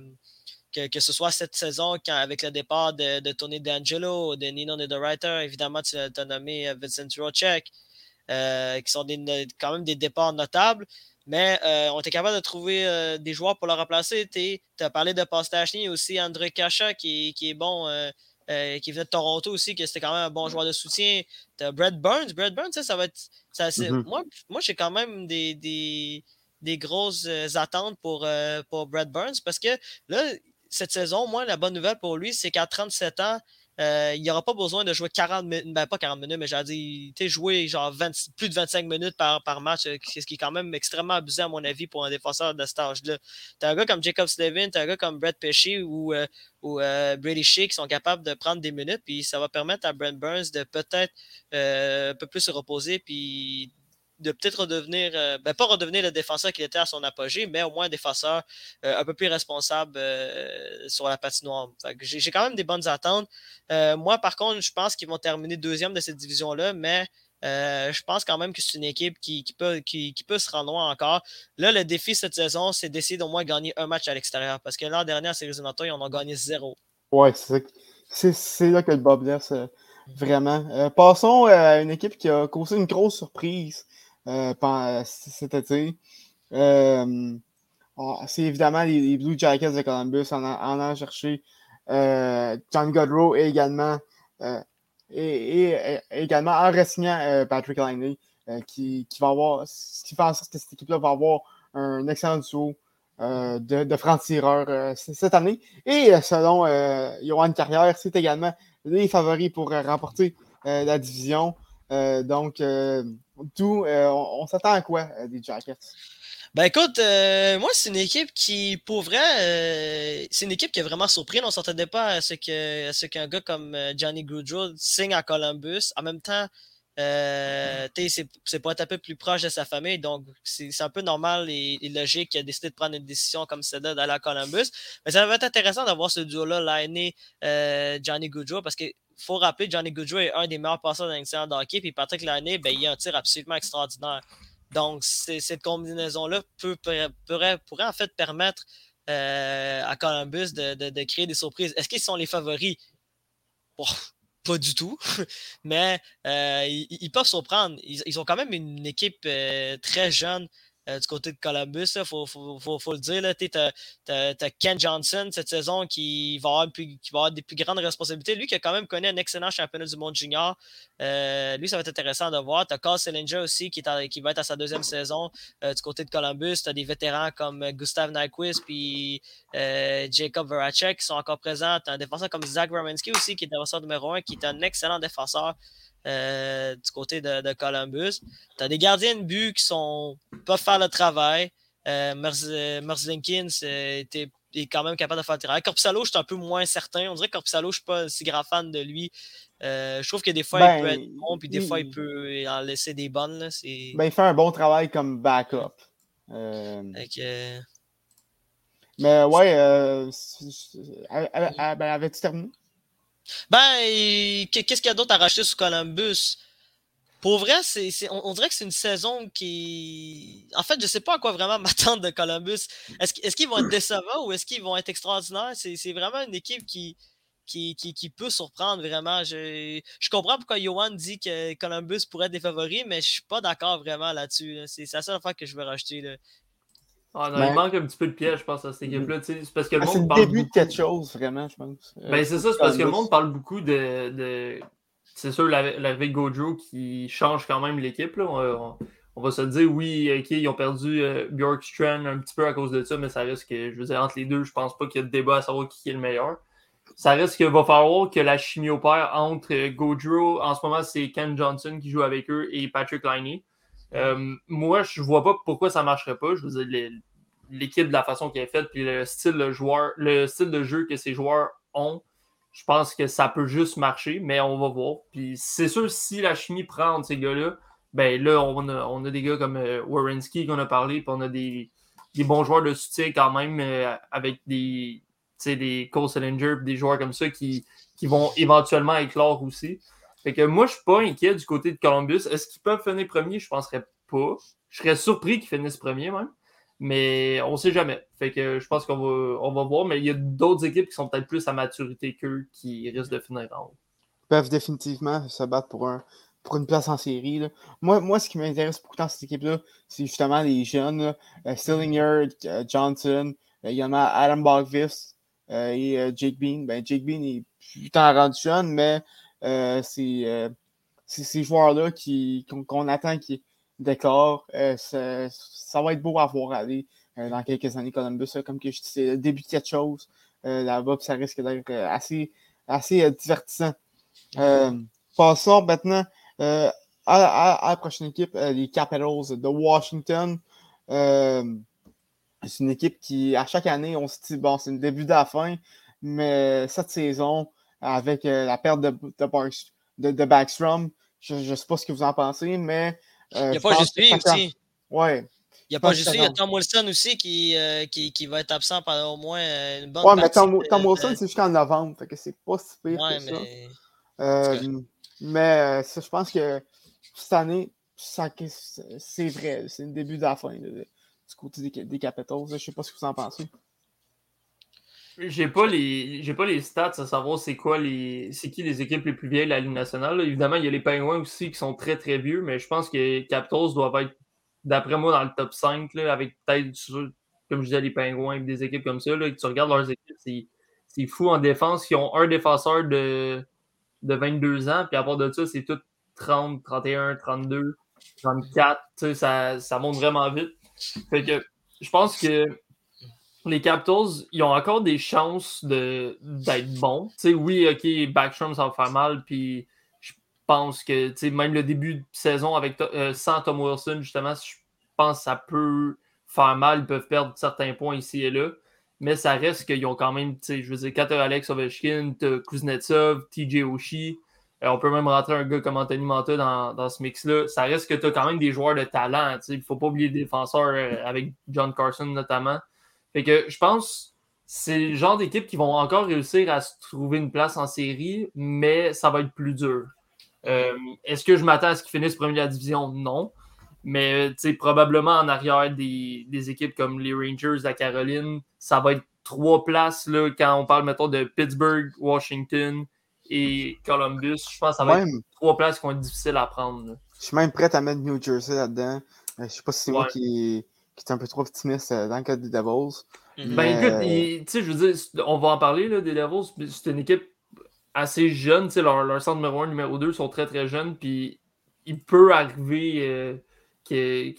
que, ce soit cette saison avec le départ de, Tony D'Angelo, de Nino Niederreiter. Évidemment, tu as nommé Vincent Rocek, qui sont quand même des départs notables. Mais euh, on était capable de trouver euh, des joueurs pour le remplacer. Tu as parlé de Pastachny aussi, André Kacha qui, est bon, euh, qui vient de Toronto aussi, que c'était quand même un bon joueur de soutien. Tu as Brad Burns. Brad Burns, ça, va être. Mm-hmm. Moi, moi j'ai quand même des, des, grosses attentes pour, pour Brad Burns parce que là, cette saison, moi, la bonne nouvelle pour lui, c'est qu'à 37 ans, euh, il n'y aura pas besoin de jouer 40 minutes, ben pas 40 minutes, mais j'ai dit, jouer genre plus de 25 minutes par, match, euh, ce qui est quand même extrêmement abusé à mon avis pour un défenseur de cet âge-là. Tu as un gars comme Jacob Slevin, tu as un gars comme Brett Pesci ou, euh, ou Brady Shea qui sont capables de prendre des minutes, puis ça va permettre à Brent Burns de peut-être un peu plus se reposer, puis de peut-être redevenir, euh, ben pas redevenir le défenseur qu'il était à son apogée, mais au moins un défenseur euh, un peu plus responsable euh, sur la patinoire. J'ai quand même des bonnes attentes. moi, par contre, je pense qu'ils vont terminer deuxième de cette division-là, mais je pense quand même que c'est une équipe qui, peut, qui, peut se rendre loin encore. Là, le défi cette saison, c'est d'essayer d'au moins gagner un match à l'extérieur, parce que l'an dernier, à Séries ils en ont gagné zéro. Ouais, c'est là que le Bob blesse Vraiment. Passons à une équipe qui a causé une grosse surprise cet été. Euh, c'est évidemment les, Blue Jackets de Columbus en, en chercher euh, John Godrow et également, euh, et, et- également en re-signant euh, Patrick euh, qui, qui va avoir, ce qui fait en sorte que cette équipe-là va avoir un excellent duo euh, de, de francs-tireurs euh, cette année. Et euh, selon euh, Johan Carrière, c'est également les favoris pour euh, remporter euh, la division. Euh, donc, euh, d'où euh, on, on s'attend à quoi des Jackets? Ben écoute, euh, moi c'est une équipe qui, pour vrai, euh, c'est une équipe qui a vraiment surpris. On s'attendait pas à ce que à ce qu'un gars comme Johnny Goodrow signe à Columbus. En même temps, euh, c'est pour être un peu plus proche de sa famille, donc c'est un peu normal et, logique qu'il a décidé de prendre une décision comme celle-là d'aller à Columbus. Mais ça va être intéressant d'avoir ce duo-là, l'année euh, Johnny Goodrow, parce que faut rappeler, Johnny Goodrow est un des meilleurs passeurs dans l'excellent de hockey, puis Patrick Lannay, ben, il a un tir absolument extraordinaire. Donc, cette combinaison-là pourrait, pourrait, pourrait en fait permettre euh, à Columbus de, créer des surprises. Est-ce qu'ils sont les favoris? Pas du tout, mais euh, ils, peuvent surprendre. Ils, ils ont quand même une équipe euh, très jeune euh, du côté de Columbus. Il faut, le dire. Tu as, Ken Johnson cette saison qui va, avoir des plus grandes responsabilités. Lui qui a quand même connu un excellent championnat du monde junior. Euh, lui, ça va être intéressant de voir. Tu as Carl Sillinger aussi qui, va être à sa deuxième saison euh, du côté de Columbus. Tu as des vétérans comme Gustav Nyquist puis Jacob Voracek qui sont encore présents. Tu as un défenseur comme Zach Romanski aussi qui est défenseur numéro un, qui est un excellent défenseur. Euh, du côté de, de Columbus. Tu as des gardiens de but qui sont peuvent faire le travail. Euh, euh, était- est quand même capable de faire le travail. Corpusalo, je suis un peu moins certain. On dirait que Corpusalo, je ne suis pas si grand fan de lui. Euh, je trouve que des fois, il Ben, peut être bon, puis des il- fois, il peut en laisser des bonnes. Là. Ben, il fait un bon travail comme backup. Euh, mais ouais, euh, ben, avais-tu terminé? Ben, qu'est-ce qu'il y a d'autre à racheter sur Columbus? Pour vrai, on, on dirait que c'est une saison qui. En fait, je sais pas à quoi vraiment m'attendre de Columbus. Est-ce, qu- est-ce qu'ils vont être décevants ou est-ce qu'ils vont être extraordinaires? C'est, vraiment une équipe qui, peut surprendre vraiment. Je, comprends pourquoi Johan dit que Columbus pourrait être des favoris, mais je suis pas d'accord vraiment là-dessus. là. C'est, la seule fois que je veux racheter. Ah, non, Ben- Il manque un petit peu de piège, je pense, à cette équipe-là. tu sais, C'est parce que le Ah, monde le parle début de beaucoup- quelque chose, vraiment, je pense. Euh, Ben, c'est ça, c'est parce que le monde parle beaucoup de. de- C'est sûr, la- l'arrivée de Gojo qui change quand même l'équipe. On, on- on va se dire, oui, ok, ils ont perdu euh, Bjorkstrand un petit peu à cause de ça, mais ça reste que, je veux dire, entre les deux, je pense pas qu'il y a de débat à savoir qui est le meilleur. Ça reste qu'il va falloir que la chimie opère entre euh, Gaudreau, en ce moment, c'est Ken Johnson qui joue avec eux, et Patrick Liney. Euh, moi, je vois pas pourquoi ça marcherait pas. Je veux dire, les- l'équipe de la façon qu'elle est faite, puis le style de joueur, le style de jeu que ces joueurs ont, je pense que ça peut juste marcher, mais on va voir. Puis c'est sûr, si la chimie prend entre ces gars-là, ben là, on a, on a des gars comme euh, Warrenski qu'on a parlé, puis on a des, des bons joueurs de soutien quand même, euh, avec des, des Cole Sillinger, puis des joueurs comme ça qui, qui vont éventuellement éclore aussi. Fait que moi, je suis pas inquiet du côté de Columbus. Est-ce qu'ils peuvent finir premier? Je penserais pas. Je serais surpris qu'ils finissent premier même. Mais on sait jamais. Fait que je pense qu'on va, on va voir. Mais il y a d'autres équipes qui sont peut-être plus à maturité qu'eux qui risquent de finir en haut. peuvent définitivement se battre pour, un, pour une place en série. là. Moi, moi, ce qui m'intéresse dans cette équipe-là, c'est justement les jeunes. Euh, Stillinger, euh, Johnson, euh, il y en a Adam Bogvis euh, et Jake Bean. Ben, Jake Bean est plus rendu jeune, mais c'est ces joueurs-là qu'on attend qui déclarent. Euh, ça, ça va être beau à voir aller euh, dans quelques années Columbus. Comme que je dis, c'est le début de quelque chose euh, là-bas, ça risque d'être assez, assez divertissant. Passons maintenant à, la prochaine équipe, les Capitals de Washington. C'est une équipe qui, à chaque année, on se dit, bon, c'est le début de la fin, mais cette saison, avec la perte de, de, de, de Backstrom, je ne sais pas ce que vous en pensez, mais. Euh, Il n'y a pas juste lui ça- aussi. Ouais. Il n'y a pas juste ça lui, il y a. Tom Wilson aussi qui, euh, qui, qui va être absent pendant au moins euh, une bonne Ouais, mais. Tom, Wilson, c'est jusqu'en novembre, fait que c'est pas si pire Ouais, que ça. mais Euh, C'est mais ça, je pense que cette année, ça- c'est vrai. C'est le début de la fin là, du côté des, des Capitals. Je sais pas ce que vous en pensez. J'ai pas les j'ai pas les stats à savoir c'est quoi les c'est qui les équipes les plus vieilles de la Ligue nationale. Évidemment, il y a les Penguins aussi qui sont très très vieux, mais je pense que Capitals doivent être d'après moi dans le top 5 là, avec peut-être comme je disais les Penguins des équipes comme ça là, que tu regardes leurs équipes, c'est fou en défense. Ils ont un défenseur de, de 22 ans, puis à part de ça, c'est tout 30, 31, 32, 34. Ça, ça monte vraiment vite. Fait que je pense que les Capitals, ils ont encore des chances d'être bons. oui, OK, Backstrom, ça va faire mal, puis je pense que même le début de saison avec, euh, sans Tom Wilson, justement, je pense que ça peut faire mal. Ils peuvent perdre certains points ici et là. Mais ça reste qu'ils ont quand même, je veux dire, quand Alex Ovechkin, Kuznetsov, TJ Oshie, euh, on peut même rentrer un gars comme Anthony Manta dans, dans ce mix-là. Ça reste que tu as quand même des joueurs de talent. Il ne faut pas oublier les défenseurs euh, avec John Carson notamment. Fait que je pense c'est le genre d'équipe qui vont encore réussir à se trouver une place en série, mais ça va être plus dur. Euh, est-ce que je m'attends à ce qu'ils finissent premier de la division? Non. Mais probablement en arrière des, des, équipes comme les Rangers, la Caroline, ça va être trois places là, quand on parle, mettons, de Pittsburgh, Washington et Columbus. Je pense que ça va être trois places qui vont être difficiles à prendre. Je suis même prêt à mettre New Jersey là-dedans. Euh, je sais pas si c'est moi qui, qui est un peu trop optimiste euh, dans le cas des Devils. Mhm. Ben écoute, tu sais, je veux dire, on va en parler là, des Devils. C'est une équipe assez jeune. Leur, leur centre numéro 1 numéro 2 sont très très jeunes. Puis il peut arriver euh, qu'il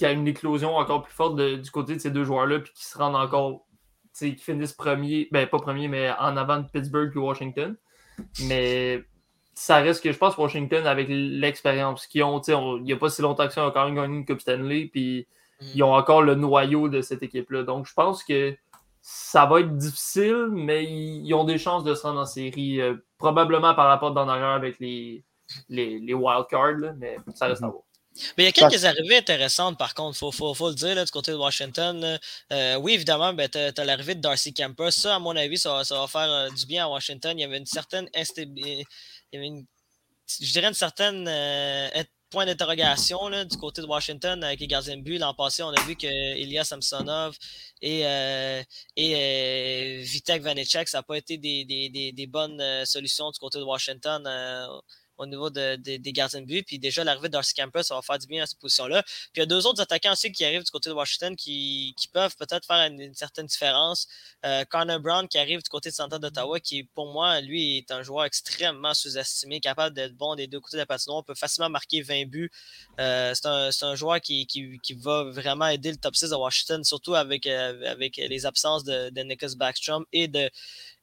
y a une éclosion encore plus forte du côté de ces deux joueurs-là. Puis qu'ils se rendent encore. Qu'ils finissent premier, ben pas premier, mais en avant de Pittsburgh et Washington. Mais ça reste que je pense Washington, avec l'expérience qu'ils ont, il n'y a pas si longtemps que ça, ils ont quand même gagné une Coupe Stanley. Puis ils ont encore le noyau de cette équipe-là. Donc, je pense que ça va être difficile, mais ils, ont des chances de se rendre en série, euh, probablement par rapport d'en arrière avec les, les, les wildcards, mais ça reste à voir. Mais il y a quelques arrivées intéressantes, par contre, il faut, faut, le dire, du côté de Washington. Euh, oui, évidemment, ben, tu as, l'arrivée de Darcy Camper. Ça, à mon avis, ça, va faire euh, du bien à Washington. Il y avait une certaine instabilité. Il y avait une, je dirais une certaine point d'interrogation du côté de Washington avec les gardiens de but. L'an passé, on a vu que Ilya Samsonov et, euh, euh, Vitek Vanecek, ça n'a pas été des, bonnes euh, solutions du côté de Washington au niveau de, des gardiens de but. Puis déjà, l'arrivée Darcy Campbell, ça va faire du bien à cette position-là. Puis il y a deux autres attaquants aussi qui arrivent du côté de Washington qui, peuvent peut-être faire une, certaine différence. Euh, Connor Brown qui arrive du côté de Santa d'Ottawa, qui pour moi, lui, est un joueur extrêmement sous-estimé, capable d'être bon des deux côtés de la patinoire, peut facilement marquer 20 buts. Euh, c'est un, joueur qui, qui, va vraiment aider le top 6 de Washington, surtout avec, euh, avec les absences de, de Nicholas Backstrom et de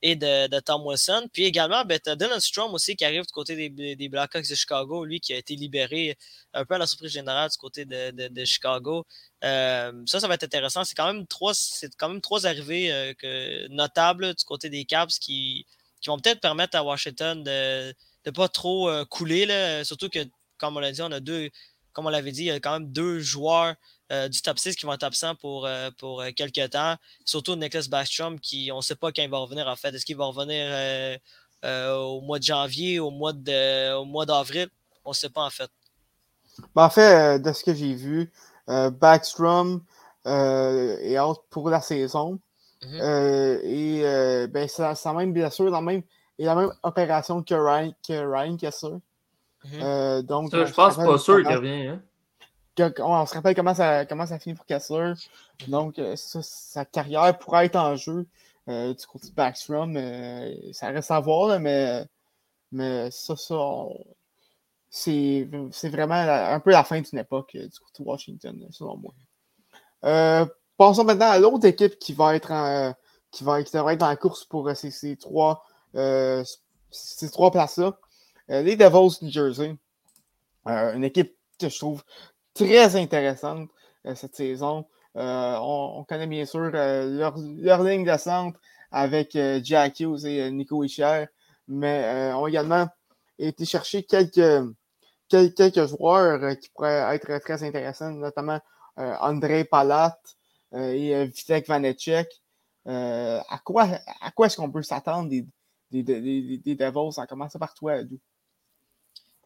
et de, Tom Wilson. Puis également, ben, tu as Strom aussi qui arrive du côté des, des, Blackhawks de Chicago, lui qui a été libéré un peu à la surprise générale du côté de, de, Chicago. Euh, ça, ça va être intéressant. C'est quand même trois, c'est quand même trois arrivées euh, que, notables du côté des Caps qui, qui vont peut-être permettre à Washington de ne pas trop euh, couler. Là, surtout que, comme on l'a dit, on a deux, comme on l'avait dit, il y a quand même deux joueurs euh, du top 6 qui vont être absents pour, euh, pour euh, quelques temps. Surtout Nicholas Backstrom, qui on ne sait pas quand il va revenir en fait. Est-ce qu'il va revenir au mois de janvier, au mois de au mois d'avril? On ne sait pas en fait. Ben, en fait, de ce que j'ai vu, Backstrom est out pour la saison. Mhm. et ben, ça, ça même bien sûr, dans même, et la même opération que Ryan, que Ryan Kessler. Mhm. donc, je pense pas sûr qu'il revient. Hein? On se rappelle comment ça, finit pour Kessler. Donc, euh, sa carrière pourrait être en jeu euh, du côté de Backstrom. Euh, ça reste à voir, mais, mais ça, ça c'est vraiment un peu la fin d'une époque du côté de Washington, selon moi. passons maintenant à l'autre équipe qui va être qui, va, qui devrait être dans la course pour ces, ces trois, ces trois places-là. les Devils New Jersey. une équipe que je trouve très intéressante euh, cette saison. Euh, on, connaît bien sûr euh, leur, ligne de centre avec Jack Hughes et Nico Ischer, mais ont également été chercher quelques, quelques, joueurs qui pourraient être très intéressants, notamment André Palat et Vitek Vanecek. à quoi, à quoi est-ce qu'on peut s'attendre des, Devils? Ça commence par toi, Dou.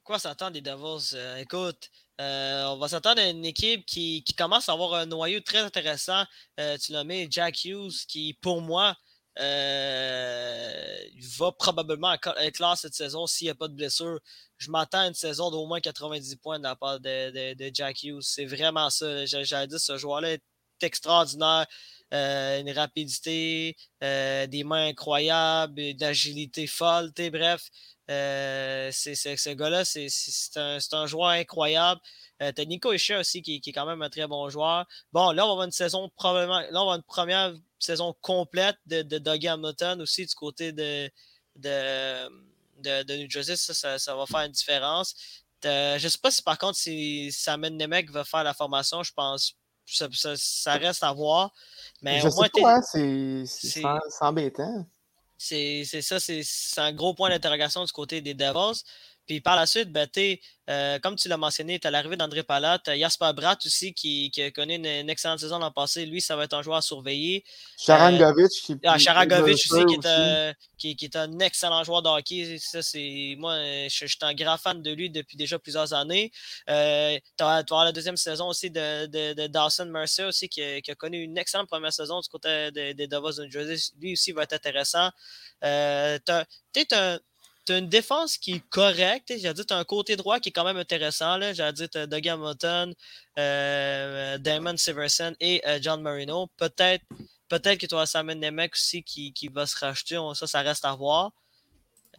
Quoi s'attendre des Devils? écoute, euh, on va s'attendre à une équipe qui, commence à avoir un noyau très intéressant. Euh, tu l'as nommé Jack Hughes, qui, pour moi, euh, va probablement éclore cette saison s'il n'y a pas de blessure. Je m'attends à une saison d'au moins 90 points de la part de, de, Jack Hughes. C'est vraiment ça. J'allais dire, ce joueur-là est extraordinaire. Euh, une rapidité, euh, des mains incroyables, une agilité folle. Bref, euh, c'est, ce gars-là, c'est, un, un, joueur incroyable. Euh, t'as Nico Isher aussi, qui, qui, est quand même un très bon joueur. Bon, là, on va avoir une saison probablement. Là, on va avoir une première saison complète de, de Dougie Hamilton aussi du côté de, de, de, New Jersey. Ça, ça, va faire une différence. je ne sais pas si par contre, si Samen Nemec va faire la formation, je pense ça, ça, reste à voir. Mais je au moins, hein, c'est embêtant. C'est ça, c'est un gros point d'interrogation du côté des Devils. Puis par la suite, ben, euh, comme tu l'as mentionné, tu as l'arrivée d'André Palat, Jasper Bratt aussi qui, qui a connu une, excellente saison l'an passé. Lui, ça va être un joueur à surveiller. Charangovic euh, qui, ah, aussi, qui est, Un, qui, qui, est un excellent joueur de hockey. Ça, c'est, moi, je, suis un grand fan de lui depuis déjà plusieurs années. Euh, tu vas avoir la deuxième saison aussi de, de, Dawson Mercer aussi qui a, connu une excellente première saison du côté des de Davos de New Jersey. Lui aussi va être intéressant. Euh, tu as, tu as une défense qui est correcte. J'ai dit, tu as un côté droit qui est quand même intéressant. J'ai dit, Doug Hamilton, euh, Damon Severson et euh, John Marino. Peut-être peut que tu as Simon Nemec aussi qui, qui, va se racheter. Ça, ça reste à voir.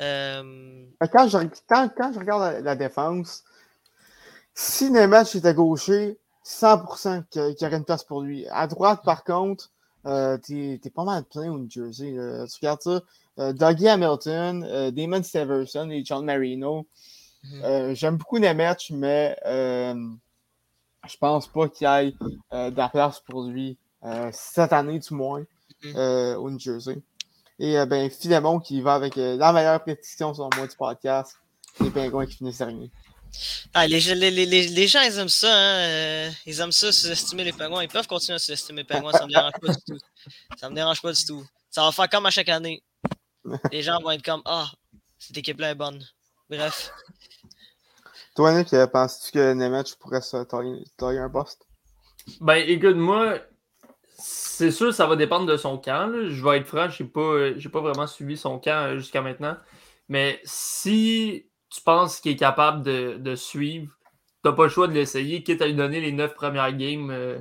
Euh, quand, je, regarde la, défense, si Nemec était gaucher, 100% qu'il y aurait une place pour lui. À droite, par contre, t'es pas mal plein au New Jersey. Tu regardes ça, Dougie Hamilton, euh, Damon Severson et John Marino. Mhm. Euh, j'aime beaucoup Nemeth, mais je pense pas qu'il y ait de la place pour lui cette année, du moins, mhm. au New Jersey. Et ben, finalement, qui va avec la meilleure prédiction, sur moi, du podcast, les Pingouins qui finissent dernier. Ah, les, les, les, les, gens, ils aiment ça. Hein? Ils aiment ça, sous-estimer les pingouins. Ils peuvent continuer à sous-estimer les pingouins. Ça ne me dérange pas du tout. Ça me dérange pas du tout. Ça va faire comme à chaque année. Les gens vont être comme Ah, cette équipe-là est bonne. Bref. Toi, Nick, penses-tu que Nemeth pourrait se tailler un poste? Ben, écoute, moi, c'est sûr, ça va dépendre de son camp. Je vais être franc, je n'ai pas, pas vraiment suivi son camp euh, jusqu'à maintenant. Mais si tu penses qu'il est capable de, de suivre, tu n'as pas le choix de l'essayer, quitte à lui donner les neuf premières games euh,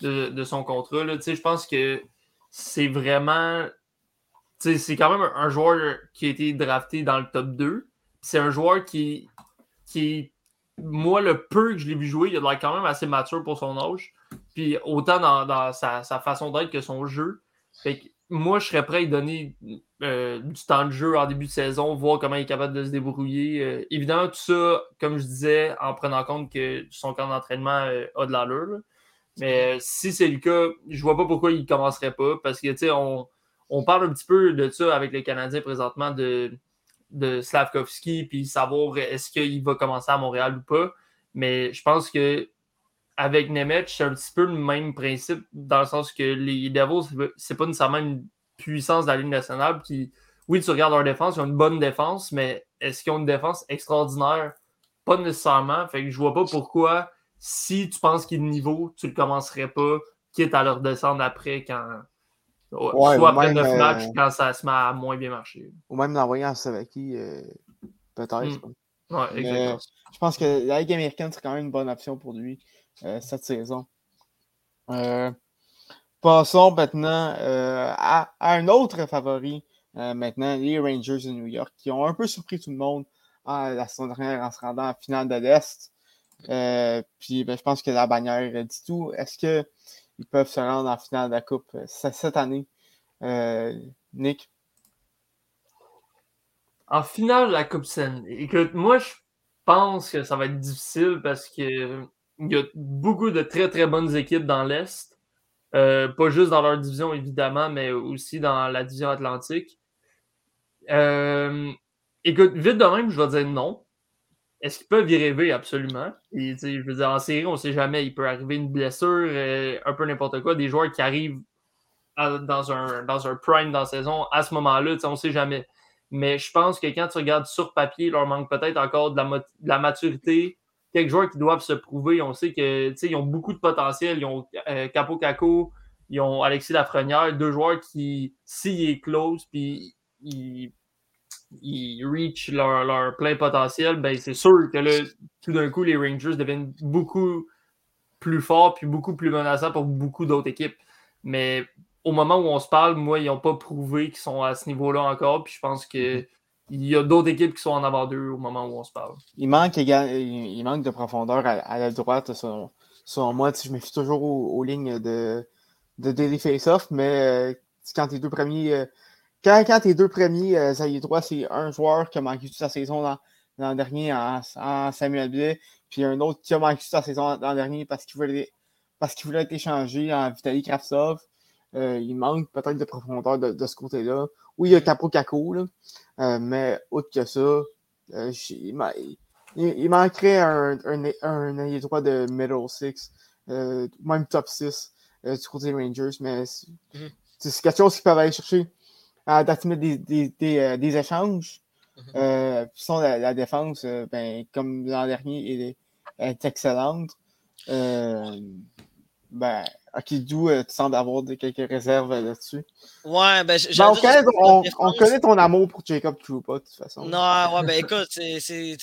de, de, son contrat. Je pense que c'est vraiment c'est quand même un, joueur qui a été drafté dans le top 2. C'est un joueur qui, qui, moi, le peu que je l'ai vu jouer, il a quand même assez mature pour son âge. Puis autant dans, sa, façon d'être que son jeu. Fait moi, je serais prêt à lui donner euh, du temps de jeu en début de saison, voir comment il est capable de se débrouiller. Euh, évidemment, tout ça, comme je disais, en prenant compte que son camp d'entraînement euh, a de l'allure. Mais si c'est le cas, je vois pas pourquoi il commencerait pas. Parce que, tu sais, on on parle un petit peu de ça avec les Canadiens présentement de, de Slavkovski, puis savoir est-ce qu'il va commencer à Montréal ou pas. Mais je pense que avec Nemeth, c'est un petit peu le même principe, dans le sens que les Devils, c'est pas nécessairement une puissance de la Ligue nationale. Puis, oui, tu regardes leur défense, ils ont une bonne défense, mais est-ce qu'ils ont une défense extraordinaire? Pas nécessairement. Fait que je vois pas pourquoi, si tu penses qu'il est de niveau, tu le commencerais pas, quitte à leur descendre après quand, soit après 9 matchs euh, quand ça se met à moins bien marcher. Ou même l'envoyer en Slovaquie, euh, peut-être. Ouais, exactement. je pense que la Ligue américaine serait quand même une bonne option pour lui euh, cette saison. passons maintenant à, un autre favori. maintenant, les Rangers de New York, qui ont un peu surpris tout le monde la saison dernière en se rendant en finale de l'Est. puis ben, je pense que la bannière dit tout. Est-ce que ils peuvent se rendre en finale de la Coupe euh, cette année. Euh, Nick? En finale de la Coupe Seine. Écoute, moi, je pense que ça va être difficile parce qu'il y a beaucoup de très, très bonnes équipes dans l'Est. Euh, pas juste dans leur division, évidemment, mais aussi dans la division atlantique. écoute, vite de même, je vais dire non. Est-ce qu'ils peuvent y rêver? Absolument? Je veux dire, en série, on ne sait jamais. Il peut arriver une blessure, euh, un peu n'importe quoi. Des joueurs qui arrivent dans, un, dans un prime dans la saison, à ce moment-là, on ne sait jamais. Mais je pense que quand tu regardes sur papier, il leur manque peut-être encore de la, de la, maturité. Quelques joueurs qui doivent se prouver. On sait qu'ils ont beaucoup de potentiel. Ils ont euh, Capo Caco, ils ont Alexis Lafrenière, deux joueurs qui, s'il est close, puis ils, ils reach leur, leur plein potentiel, ben c'est sûr que là, tout d'un coup, les Rangers deviennent beaucoup plus forts puis beaucoup plus menaçants pour beaucoup d'autres équipes. Mais au moment où on se parle, moi, ils n'ont pas prouvé qu'ils sont à ce niveau-là encore. Puis je pense que il y a d'autres équipes qui sont en avant d'eux au moment où on se parle. Il manque, il manque de profondeur à, la droite, selon, moi. Je me fie toujours aux, lignes de, de Daily Face-Off, mais euh, quand tes deux premiers. Euh, quand, quand tes deux premiers euh, droit, c'est un joueur qui a manqué toute sa saison l'an dernier en, Samuel Blais, puis un autre qui a manqué toute sa saison l'an dernier parce qu'il voulait, parce qu'il voulait être échangé en Vitaly Kravtsov. il manque peut-être de profondeur de, de ce côté-là. Oui, il y a Capo Caco, là, euh, mais autre que ça, euh, il, manquerait un, un, un, droit de middle six, euh, même top 6 du côté des Rangers, mais mhm. c'est quelque chose qu'ils peuvent aller chercher à date des, des, des, des échanges. Mm sinon, la, défense, ben, comme l'an dernier, est, est excellente. ben, Akidou, euh, tu sembles avoir quelques réserves euh, là-dessus. Ouais, ben, ben on, connaît, on, on, connaît, ton amour pour Jacob Troupa, de toute façon. Non, ouais, ben écoute, c'est. C'est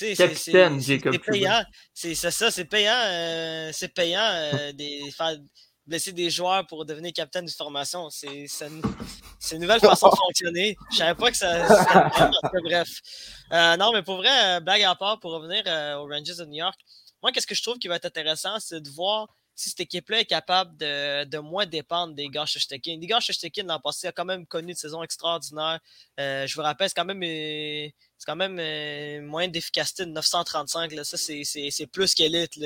payant. C'est ça, c'est payant. Euh, c'est payant euh, des, faire blesser des joueurs pour devenir capitaine de formation. C'est une nouvelle façon de fonctionner. Je savais pas que ça. ça bref. Euh, non, mais pour vrai, blague à part, pour revenir aux Rangers de New York, moi, qu'est-ce que je trouve qui va être intéressant, c'est de voir si cette équipe-là est capable de, de, moins dépendre des gars Shoshtekin. Les gars Shoshtekin l'an passé a quand même connu une saison extraordinaire. Euh, je vous rappelle, c'est quand même, euh, c'est quand même euh, moyen d'efficacité de 935. Là. Ça, c'est plus qu'élite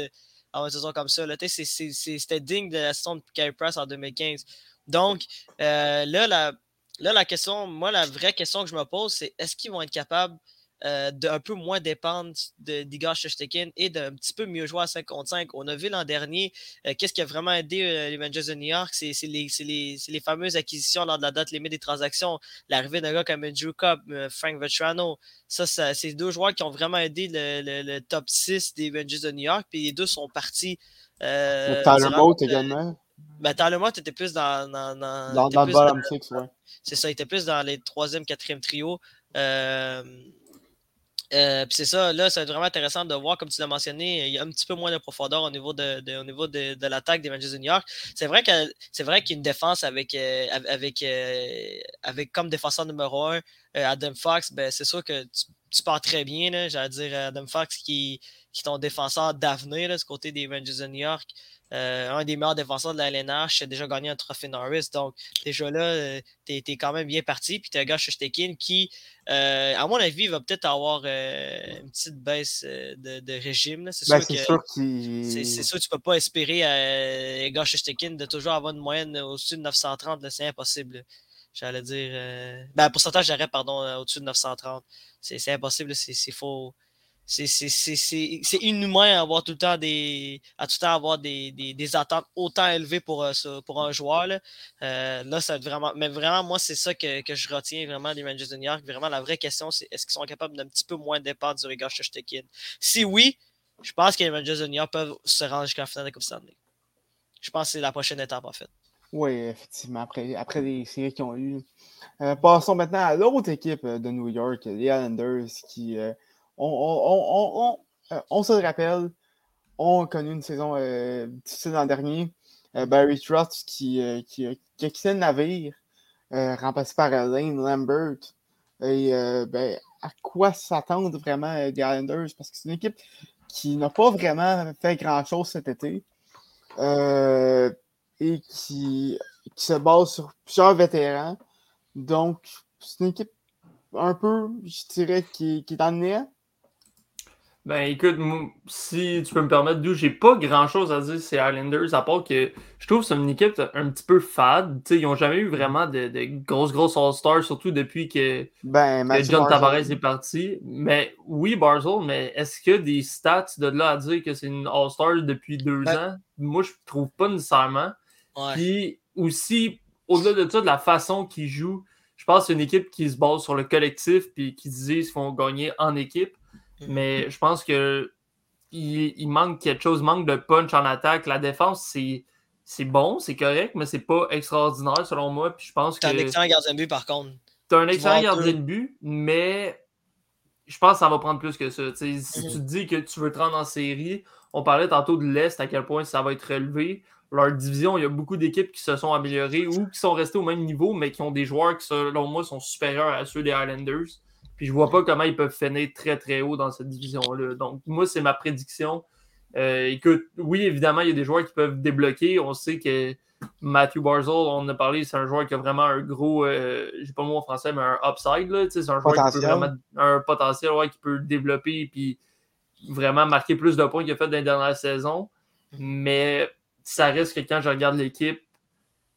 en une saison comme ça. C'était digne de la saison de Carey Price en 2015. Donc, là, la, là, la question, moi, la vraie question que je me pose, c'est est-ce qu'ils vont être capables euh, d'un peu moins dépendre d'Igor Shoshtekin et d'un petit peu mieux jouer à 5 contre 5. On a vu l'an dernier, euh, qu'est-ce qui a vraiment aidé euh, les Rangers de New York, c'est les, les, les, fameuses acquisitions lors de la date limite des transactions. L'arrivée d'un gars comme Andrew Cobb, Frank Vetrano, ça, c'est deux joueurs qui ont vraiment aidé le, le, top 6 des Rangers de New York, puis les deux sont partis. Euh, Tyler également? Ben, Tyler était plus dans. Dans, dans, dans, le bottom 6, ouais. C'est ça, il était plus dans les troisième, quatrième trio. Euh, euh, c'est ça, là, c'est vraiment intéressant de voir, comme tu l'as mentionné, il y a un petit peu moins de profondeur au niveau de, au niveau de, de l'attaque des Rangers de New York. C'est vrai que c'est vrai qu'il y a une défense avec euh, avec euh, avec comme défenseur numéro un Adam Fox, ben c'est sûr que tu, tu pars très bien, j'allais dire Adam Fox qui, qui est ton défenseur d'avenir du côté des Rangers de New York. Euh, un des meilleurs défenseurs de la LNH, a déjà gagné un trophée Norris. Donc, déjà là, euh, tu es, quand même bien parti. Puis tu as Shustekin qui, euh, à mon avis, va peut-être avoir une petite baisse de, régime. C'est ben, sûr, sûr que c'est sûr que tu peux pas espérer à gars de toujours avoir une moyenne au-dessus de 930. C'est impossible. J'allais dire. Ben, pourcentage d'arrêt, pardon, au-dessus de 930. C'est impossible. C'est faux c'est inhumain à avoir tout le temps des à tout le temps avoir des, des, des attentes autant élevées pour, euh, pour un joueur. Là, euh, là vraiment. Mais vraiment, moi, c'est ça que, que, je retiens vraiment des de New York. Vraiment, la vraie question, c'est est-ce qu'ils sont capables d'un petit peu moins dépendre du regard Shostakin? Si oui, je pense que les de New York peuvent se rendre jusqu'à la finale de Coupe Stanley. Je pense que c'est la prochaine étape en fait. Oui, effectivement, après, après les séries qu'ils ont eues. Euh, passons maintenant à l'autre équipe de New York, les Islanders, qui on, euh, on, se le rappelle, on a connu une saison euh, difficile l'an dernier. Euh, Barry Trotz qui, qui, a quitté le navire, remplacé par Lane Lambert. Et ben, à quoi s'attendre vraiment des Islanders? Parce que c'est une équipe qui n'a pas vraiment fait grand-chose cet été. et qui, qui, se base sur plusieurs vétérans. Donc, c'est une équipe un peu, je dirais, qui, qui est en. Ben écoute, si tu peux me permettre, d'où j'ai pas grand chose à dire ces Islanders, à part que je trouve que c'est une équipe un petit peu fade. sais, ils n'ont jamais eu vraiment de, de grosses, grosses All-Stars, surtout depuis que, ben, John Tavares est parti. Mais oui, Barzell, mais est-ce que des stats de là à dire que c'est une All-Star depuis deux ben ans? Moi, je trouve pas nécessairement. Puis aussi, au-delà de ça, de la façon qu'ils jouent, je pense que c'est une équipe qui se base sur le collectif puis qui disent qu'ils vont gagner en équipe. Mais je pense que il, manque quelque chose, manque de punch en attaque. La défense, c'est c'est bon, c'est correct, mais c'est pas extraordinaire selon moi. Puis je pense que. T'as un excellent gardien de but par contre. T'as un excellent gardien de but, mais je pense que ça va prendre plus que ça. Si Mhm. tu te dis que tu veux te rendre en série, on parlait tantôt de l'Est, à quel point ça va être relevé. Leur division, il y a beaucoup d'équipes qui se sont améliorées ou qui sont restées au même niveau, mais qui ont des joueurs qui, selon moi, sont supérieurs à ceux des Highlanders. Puis je vois pas comment ils peuvent finir très très haut dans cette division-là. Donc, moi, c'est ma prédiction. Euh, écoute, oui, évidemment, il y a des joueurs qui peuvent débloquer. On sait que Matthew Barzell, on a parlé, c'est un joueur qui a vraiment un gros, euh, j'ai pas le mot en français, mais un upside. C'est un joueur qui peut vraiment, un potentiel ouais, qui peut développer puis vraiment marquer plus de points qu'il a fait dans les dernières saisons. Mais ça reste que quand je regarde l'équipe,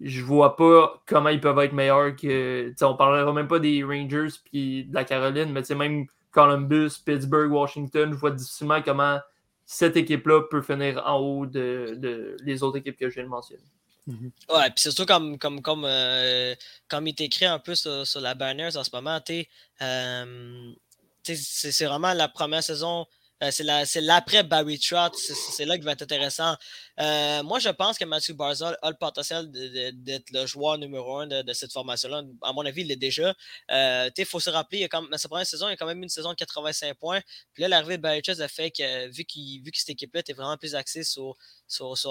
je vois pas comment ils peuvent être meilleurs que. tu sais, On parlera même pas des Rangers puis de la Caroline, mais même Columbus, Pittsburgh, Washington, je vois difficilement comment cette équipe-là peut finir en haut de, de les autres équipes que je viens de mentionner. Ouais, puis c'est surtout comme, comme, comme, euh, comme il est écrit un peu sur, sur la Banners en ce moment, t'sais, euh, t'sais, c'est c'est vraiment la première saison, euh, c'est la- c'est l'après Barry Trotz, c'est- c'est là qui va être intéressant. Euh, moi, je pense que Matthew Barzal a le potentiel d'être le joueur numéro un de, cette formation-là. À mon avis, il l'est déjà. Euh, il faut se rappeler, sa première saison, il y a quand même une saison de 85 points. Puis là, l'arrivée de Trotz a fait que, vu, qu'il vu que cette équipe-là était vraiment plus axée sur,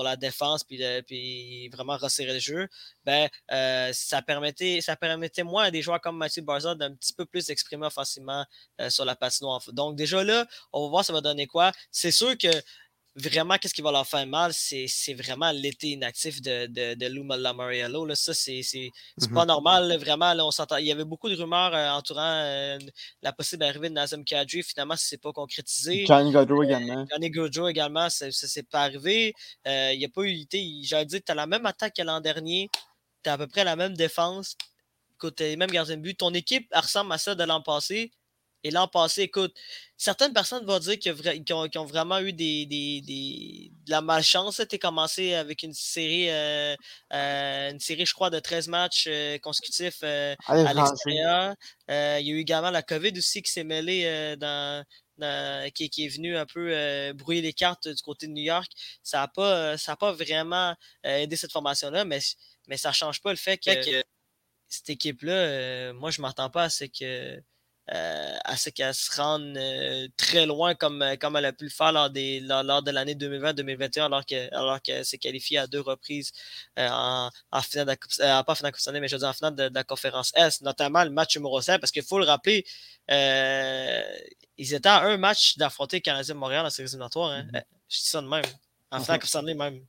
la défense, puis, vraiment resserrer le jeu, ben, euh, ça, permettait, ça permettait moins à des joueurs comme Mathieu Barzal d'un petit peu plus s'exprimer offensivement sur la patinoire. Donc, déjà là, on va voir ça va donner quoi. C'est sûr que vraiment, qu'est-ce qui va leur faire mal, c'est vraiment l'été inactif de, de, de Lou Lamoriello. Là. Ça, c'est Mhm. pas normal. là, vraiment, là, on s'entend. Il y avait beaucoup de rumeurs euh, entourant euh, la possible arrivée de Nazem Kadri. Finalement, ça s'est pas concrétisé. Johnny Gaudreau également. Johnny Gaudreau également, ça ne s'est pas arrivé. Euh, il n'y a pas eu. J'allais dire, tu as la même attaque que l'an dernier. Tu as à peu près la même défense. Les mêmes gardiens de but. Ton équipe ressemble à celle de l'an passé. Et l'an passé, écoute, certaines personnes vont dire qu'ils ont, vraiment eu des, des- des- de la malchance. Tu commencé avec une série, euh, euh, une série, je crois, de 13 matchs euh, consécutifs euh, À l'extérieur. Euh, il y a eu également la COVID aussi qui s'est mêlée euh, dans, dans- qui, qui est venue un peu euh, brouiller les cartes du côté de New York. Ça n'a pas, euh, ça a pas vraiment euh, aidé cette formation-là, mais, mais ça ne change pas le fait que cette équipe-là, euh, moi, je ne m'attends pas à ce que. Euh, à ce qu'elle se rende euh, très loin comme, euh, comme elle a pu le faire lors, des, lors, lors de l'année 2020-2021 alors qu'elle alors s'est qualifiée à deux reprises euh, en, en finale de la Coupe, pas en finale de la Coupe mais je en finale de, de la conférence S, notamment le match numéro 7, parce qu'il faut le rappeler, ils étaient à un match d'affronter le Canadien de Montréal dans la série éliminatoire. Hein. Euh, Je dis ça de même. En finale de la Coupe Stanley même.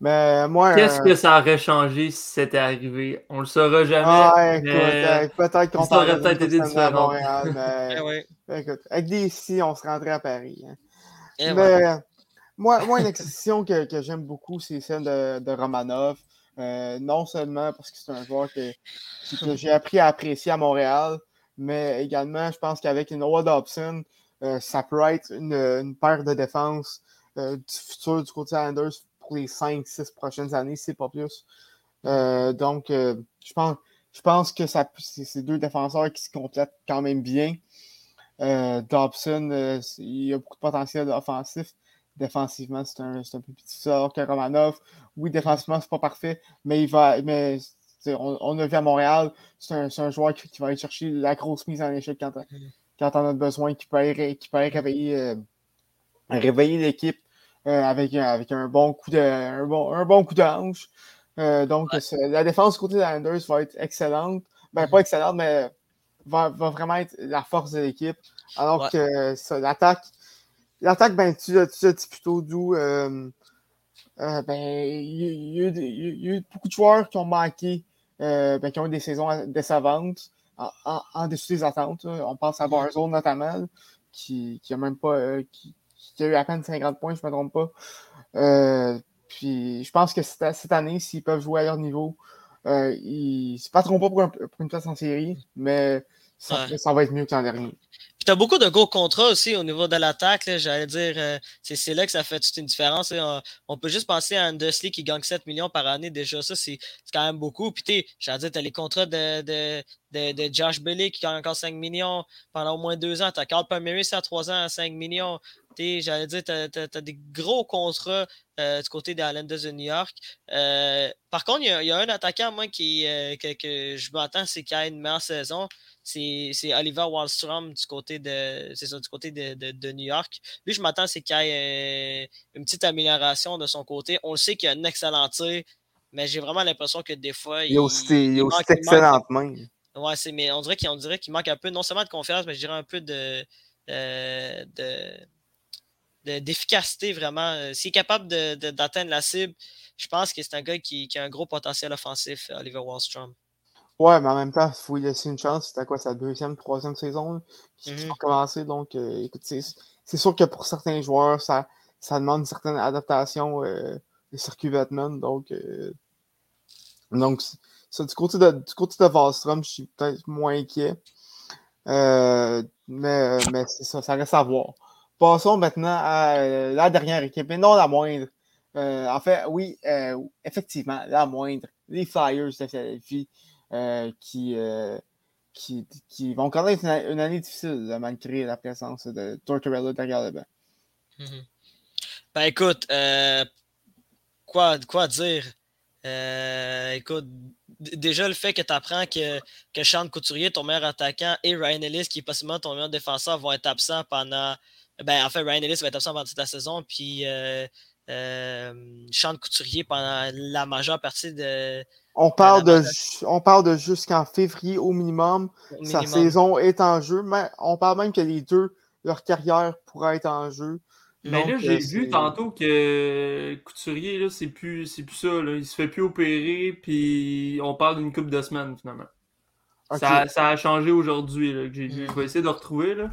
Mais moi. Qu'est-ce euh, que ça aurait changé si c'était arrivé? On le saura jamais. Ah, écoute, mais- euh, peut-être qu'on ça aurait peut-être d'une été différent. Montréal, mais Eh ouais. écoute, avec des ici, on se rendrait à Paris. hein. Eh ouais. Mais moi, moi, une acquisition que, que j'aime beaucoup, c'est celle de, de Romanov. Euh, non seulement parce que c'est un joueur que, que j'ai appris à apprécier à Montréal, mais également, je pense qu'avec une Noah Dobson, euh, ça peut être une, une paire de défense euh, du futur du côté Anders pour les 5-6 prochaines années, c'est pas plus. Euh, donc, euh, je pense, je pense que ça, c'est deux défenseurs qui se complètent quand même bien. Euh, Dobson, il a beaucoup de potentiel offensif. Défensivement, c'est un, peu difficile alors que Romanov. Oui, défensivement, c'est pas parfait, mais il va. Mais on, on a vu à Montréal, c'est un, c'est un joueur qui, va aller chercher la grosse mise en échec quand, quand on a besoin, qui peut aller, qui peut réveiller, réveiller l'équipe avec, un- avec un bon coup de un bon, un bon coup de hanche. Euh, donc, la défense côté des Landers va être excellente. Ben, pas excellente, mais va, va vraiment être la force de l'équipe. Alors Ouais. que l'attaque, l'attaque, ben, tu, tu l'as dit plutôt d'où. euh, euh, ben, il y, a- eu beaucoup de joueurs qui ont manqué, euh, ben, qui ont eu des saisons décevantes en, en, en dessous des attentes. là. On pense à Barzell notamment, là, qui, qui a même pas. euh, qui, qui a eu à peine 50 points, je ne me trompe pas. Euh, puis je pense que cette, année, s'ils peuvent jouer à leur niveau, euh, ils ne se battront pas pour, un- pour une place en série, mais ça, Ouais. ça va être mieux que l'an dernier. Puis t'as beaucoup de gros contrats aussi au niveau de l'attaque. J'allais dire, euh, c'est là que ça fait toute une différence. On, on, peut juste penser à Lee qui gagne 7 millions par année. Déjà, ça, c'est quand même beaucoup. Puis tu j'allais dire, t'as les contrats de, de, de, de Josh Bailey qui gagne encore 5 millions pendant au moins deux ans. T'as Carl Palmieri, à 3 ans à 5 millions. J'allais dire, tu as, des gros contrats euh, du côté des Islanders de New York. Euh, par contre, il y, a un attaquant, moi, qui, euh, que, que, je m'attends, c'est qu'il y a une meilleure saison. C'est Oliver Wallstrom du côté de ça, du côté de, de, de, New York. Lui, je m'attends, c'est qu'il ait une petite amélioration de son côté. On le sait qu'il a un excellent tir, mais j'ai vraiment l'impression que des fois. Il, a aussi, il, il aussi excellente main. Ouais, mais on dirait qu'il manque un peu, non seulement de confiance, mais je dirais un peu de, de d'efficacité vraiment. Euh, s'il est capable d'atteindre la cible, je pense que c'est un gars qui, a un gros potentiel offensif, euh, Oliver Wallstrom. Ouais, mais en même temps, il faut lui laisser une chance. C'était quoi sa deuxième, troisième saison qui mm -hmm. commencer. Donc, euh, écoute, c'est sûr que pour certains joueurs, ça, ça demande une certaine adaptation euh, circuits Batman. Donc, donc ça, du côté de, du côté de Wallstrom, je suis peut-être moins inquiet. mais mais ça, ça reste à voir. Passons maintenant à euh, la dernière équipe, mais non la moindre. Euh, en fait, oui, euh, effectivement, la moindre. Les Flyers de Philadelphie qui, vont connaître une, une, année difficile malgré la présence de Tortorella derrière le banc. Mm-hmm. Ben écoute, quoi, quoi dire? écoute, déjà le fait que tu apprends que, que Sean Couturier, ton meilleur attaquant, et Ryan Ellis, qui est possiblement ton meilleur défenseur, vont être absents pendant ben, en fait, Ryan Ellis va être absent pendant toute la saison, puis euh, euh, Sean Couturier pendant la majeure partie de. On parle de, on parle de jusqu'en février au minimum. Sa saison est en jeu. Mais on parle même que les deux, leur carrière pourrait être en jeu. Mais là, j'ai euh, vu tantôt que Couturier, là, c'est plus, plus ça. Là. Il se fait plus opérer, puis on parle d'une coupe de semaines, finalement. Ça, ça, a changé aujourd'hui, que j'ai vu. Mm. Je vais essayer de retrouver, là.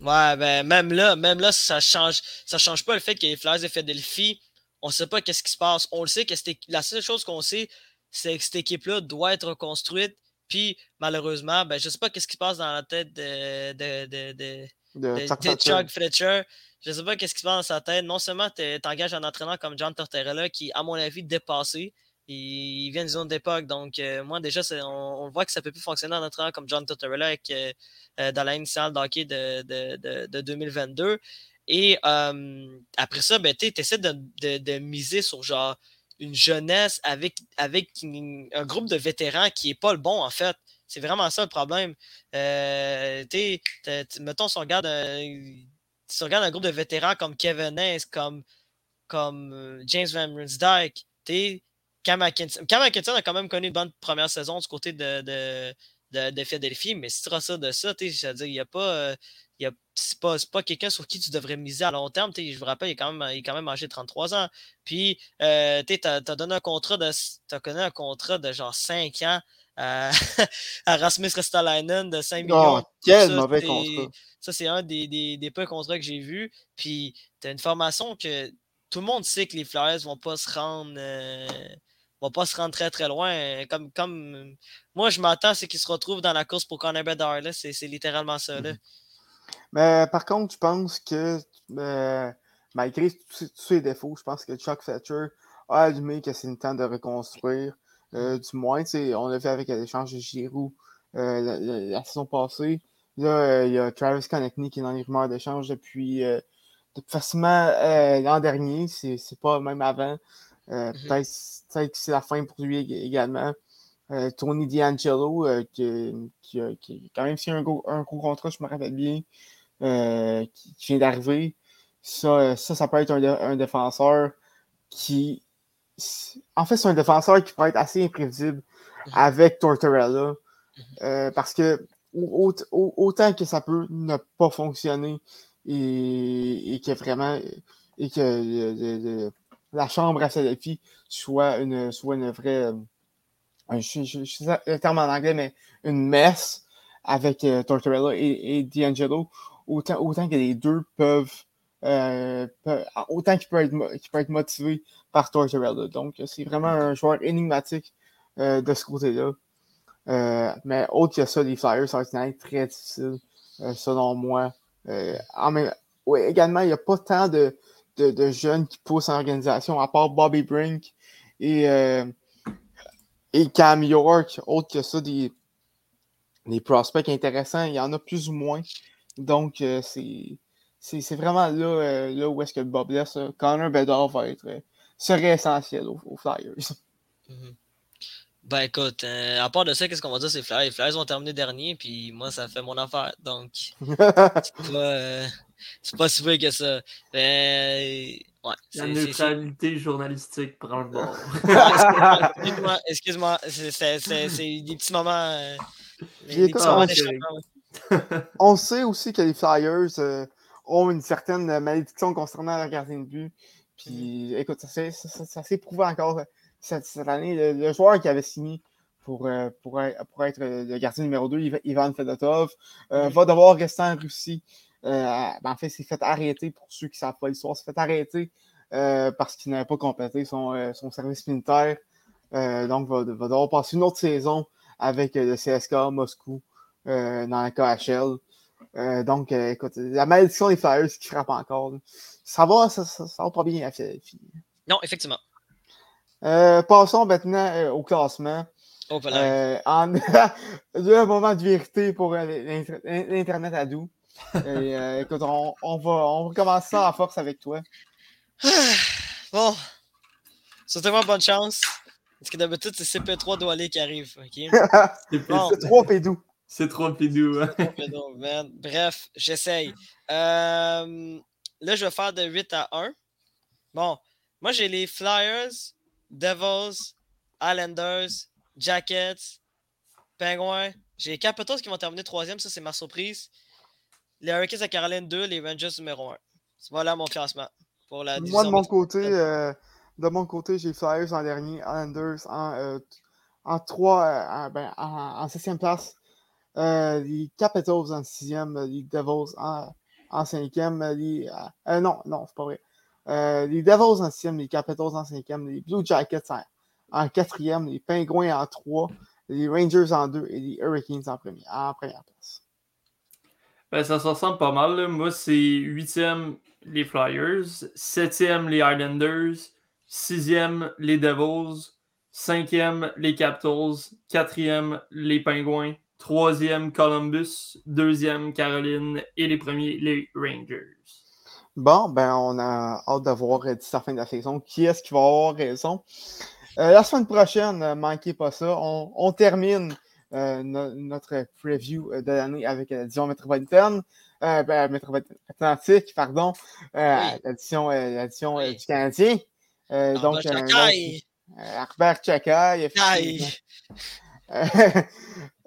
Ouais, ben même là, même là, ça change, ça change pas le fait que les Flyers de Philadelphie, on sait pas qu'est-ce qui se passe. On le sait que la seule chose qu'on sait, c'est que cette équipe-là doit être reconstruite. Puis malheureusement, ben je sais pas qu'est-ce qui se passe dans la tête de, de, de, de, de, Chuck Fletcher. Je sais pas qu'est-ce qui se passe dans sa tête. Non seulement tu engages un entraîneur comme John Tortorella qui, à mon avis, dépassé. Il vient d'une zone d'époque. Donc, euh, moi, déjà, on, on, voit que ça peut plus fonctionner en entraîneur comme John Tortorella euh, dans la initiale d'hockey de, de, de, 2022. Et euh, après ça, ben, tu essaies de, miser sur genre une jeunesse avec, avec un groupe de vétérans qui n'est pas le bon, en fait. C'est vraiment ça le problème. Euh, mettons, si on, regarde un, groupe de vétérans comme Kevin Hayes, comme, comme James Van Rinsdijk, Cam Atkinson. Cam Atkinson a quand même connu une bonne première saison du côté de, de, de, de Philadelphie, mais si tu as ça de ça, c'est-à-dire, il n'y a pas. Euh, c'est pas, pas quelqu'un sur qui tu devrais miser à long terme. Je vous rappelle, il est quand même, il est quand même âgé de 33 ans. Puis, euh, tu as, donné un contrat de. As connu un contrat de genre 5 ans à, à Rasmus Ristolainen de 5 millions. Oh, quel mauvais contrat. Ça, c'est un des, des, des peu contrats que j'ai vus. Puis, tu as une formation que tout le monde sait que les Flyers vont pas se rendre. Euh, va pas se rendre très très loin. Comme, comme moi, je m'attends, c'est qu'il se retrouve dans la course pour Connor Bedard. C'est littéralement ça. Là. Mhm. Mais par contre, je pense que euh, malgré tous ses défauts, je pense que Chuck Fletcher a allumé que c'est le temps de reconstruire. Euh, du moins, on l'a fait avec l'échange de Giroud la, saison passée. Là, il y a Travis Connectney qui est dans les rumeurs d'échange depuis, facilement l'an dernier. C'est pas même avant. Mhm. Peut-être que c'est la fin pour lui également. Euh, Tony D'Angelo, euh, qui, qui, qui, a quand même signé un gros, un gros contrat, je me rappelle bien, euh, qui, qui, vient d'arriver. Ça, ça, ça, peut être un, un, défenseur qui. En fait, c'est un défenseur qui peut être assez imprévisible mhm. avec Tortorella. Mhm. parce que autant que ça peut ne pas fonctionner et, que vraiment et que le, la chambre à Philadelphie soit une, soit une vraie, euh, je, je, je, sais le terme en anglais, mais une messe avec euh, Tortorella et, D'Angelo, autant, autant que les deux peuvent, euh, autant qu'ils peuvent, être, qu peuvent être motivés par Tortorella. Donc, c'est vraiment un joueur énigmatique euh, de ce côté-là. Euh, mais autre que ça, les Flyers, ça va être très difficile euh, selon moi. Euh, en même- ouais, également, il n'y a pas tant de, de, jeunes qui poussent en organisation, à part Bobby Brink et, euh, et Cam York. Autre que ça, des, des prospects intéressants, il y en a plus ou moins. Donc, euh, c'est vraiment là, là où est-ce que Bob laisse. Connor Bedard va être, serait essentiel aux, Flyers. Mhm. Ben écoute, euh, à part de ça, qu'est-ce qu'on va dire, c'est Flyers. Les Flyers ont terminé dernier, puis moi, ça fait mon affaire. Donc, c'est pas, euh, c'est pas si pire que ça. Ben, ouais, La neutralité journalistique prend le bord. Excuse-moi, excuse-moi, c'est- des petits moments. euh, des petits moments on- sait aussi que les Flyers euh, ont une certaine malédiction concernant leur gardien de but. Puis, écoute, ça, s'est- ça, ça- ça s'est prouvé encore euh, cette, cette année. Le, le joueur qui avait signé pour, euh, pour, être, pour être le gardien numéro 2, Iv- Ivan Fedotov, euh, va devoir rester en Russie. Euh, ben, en fait, il s'est fait arrêter, pour ceux qui ne savent pas l'histoire, il s'est fait arrêter euh, parce qu'il n'avait pas complété son, euh, son service militaire. Euh, donc, va, va devoir passer une autre saison avec euh, le CSKA Moscou euh, dans la KHL. Euh, donc, euh, écoute, la malédiction des Flyers qui frappe encore. là. Ça va, ça, ça, ça va pas bien à Philadelphie. Non, effectivement. Euh, passons maintenant euh, au classement. Oh, voilà. Euh, en... le moment de vérité pour l'inter- l'Internet à doux. Et, euh, écoute, on, on va, on va commencer ça à force avec toi. Bon. Souhaitez-moi bonne chance. Parce que d'habitude, c'est CP3 Doualé qui arrive. ok? C'est Bon. C'est trois pédous. c'est trop pidou. Hein? Man. Bref, j'essaye. Euh, là, je vais faire de 8 à 1. Bon, moi, j'ai les Flyers, Devils, Islanders, Jackets, Penguins. J'ai les Capitals qui vont terminer troisième. Ça, c'est ma surprise. Les Hurricanes à Caroline 2, les Rangers numéro 1. Voilà mon classement. Pour la Moi, de mon côté, euh, de mon côté, j'ai Flyers en dernier, Islanders en, euh, en, trois, euh, en, ben, en, en septième place, les Capitals en sixième, euh, les Devils en, en cinquième, euh, les, non, non, c'est pas vrai. Euh, les Devils en sixième, les Capitals en cinquième, les Blue Jackets en, quatrième, les Pingouins en trois, les Rangers en deux et les Hurricanes en, premier, en première place. Ben, ça se ressemble pas mal. Moi, c'est huitième les Flyers, septième les Islanders, sixième les Devils, cinquième les Capitals, quatrième les Penguins, troisième Columbus, deuxième Caroline et les premiers les Rangers. Bon, ben, on a hâte de voir euh, d'ici la fin de la saison qui est-ce qui va avoir raison. Euh, la semaine prochaine, ne manquez pas ça. On, on termine euh, no- notre preview euh, de l'année avec la division métropolitaine, euh, ben, métropolitaine Atlantique, pardon, euh, l'édition euh, l'édition, euh, Oui. du Canadien. Euh, donc, euh, Chakai! donc, euh, Herbert Chakai! Euh,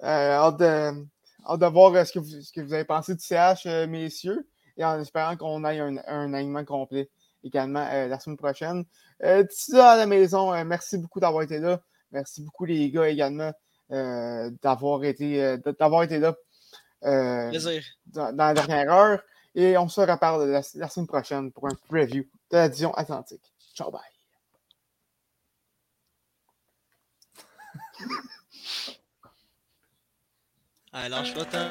euh, hâte, de, hâte de voir euh, ce, que vous, ce que vous avez pensé du CH, euh, messieurs, et en espérant qu'on ait un, un alignement complet également euh, la semaine prochaine. Euh, D'ici là, à la maison, euh, merci beaucoup d'avoir été là. Merci beaucoup, les gars, également, euh, d'avoir été, d'avoir été là dans, dans la dernière heure. Et on se reparle la, la semaine prochaine pour un preview de la division Atlantique. Ciao, bye. Allez, lâche pas.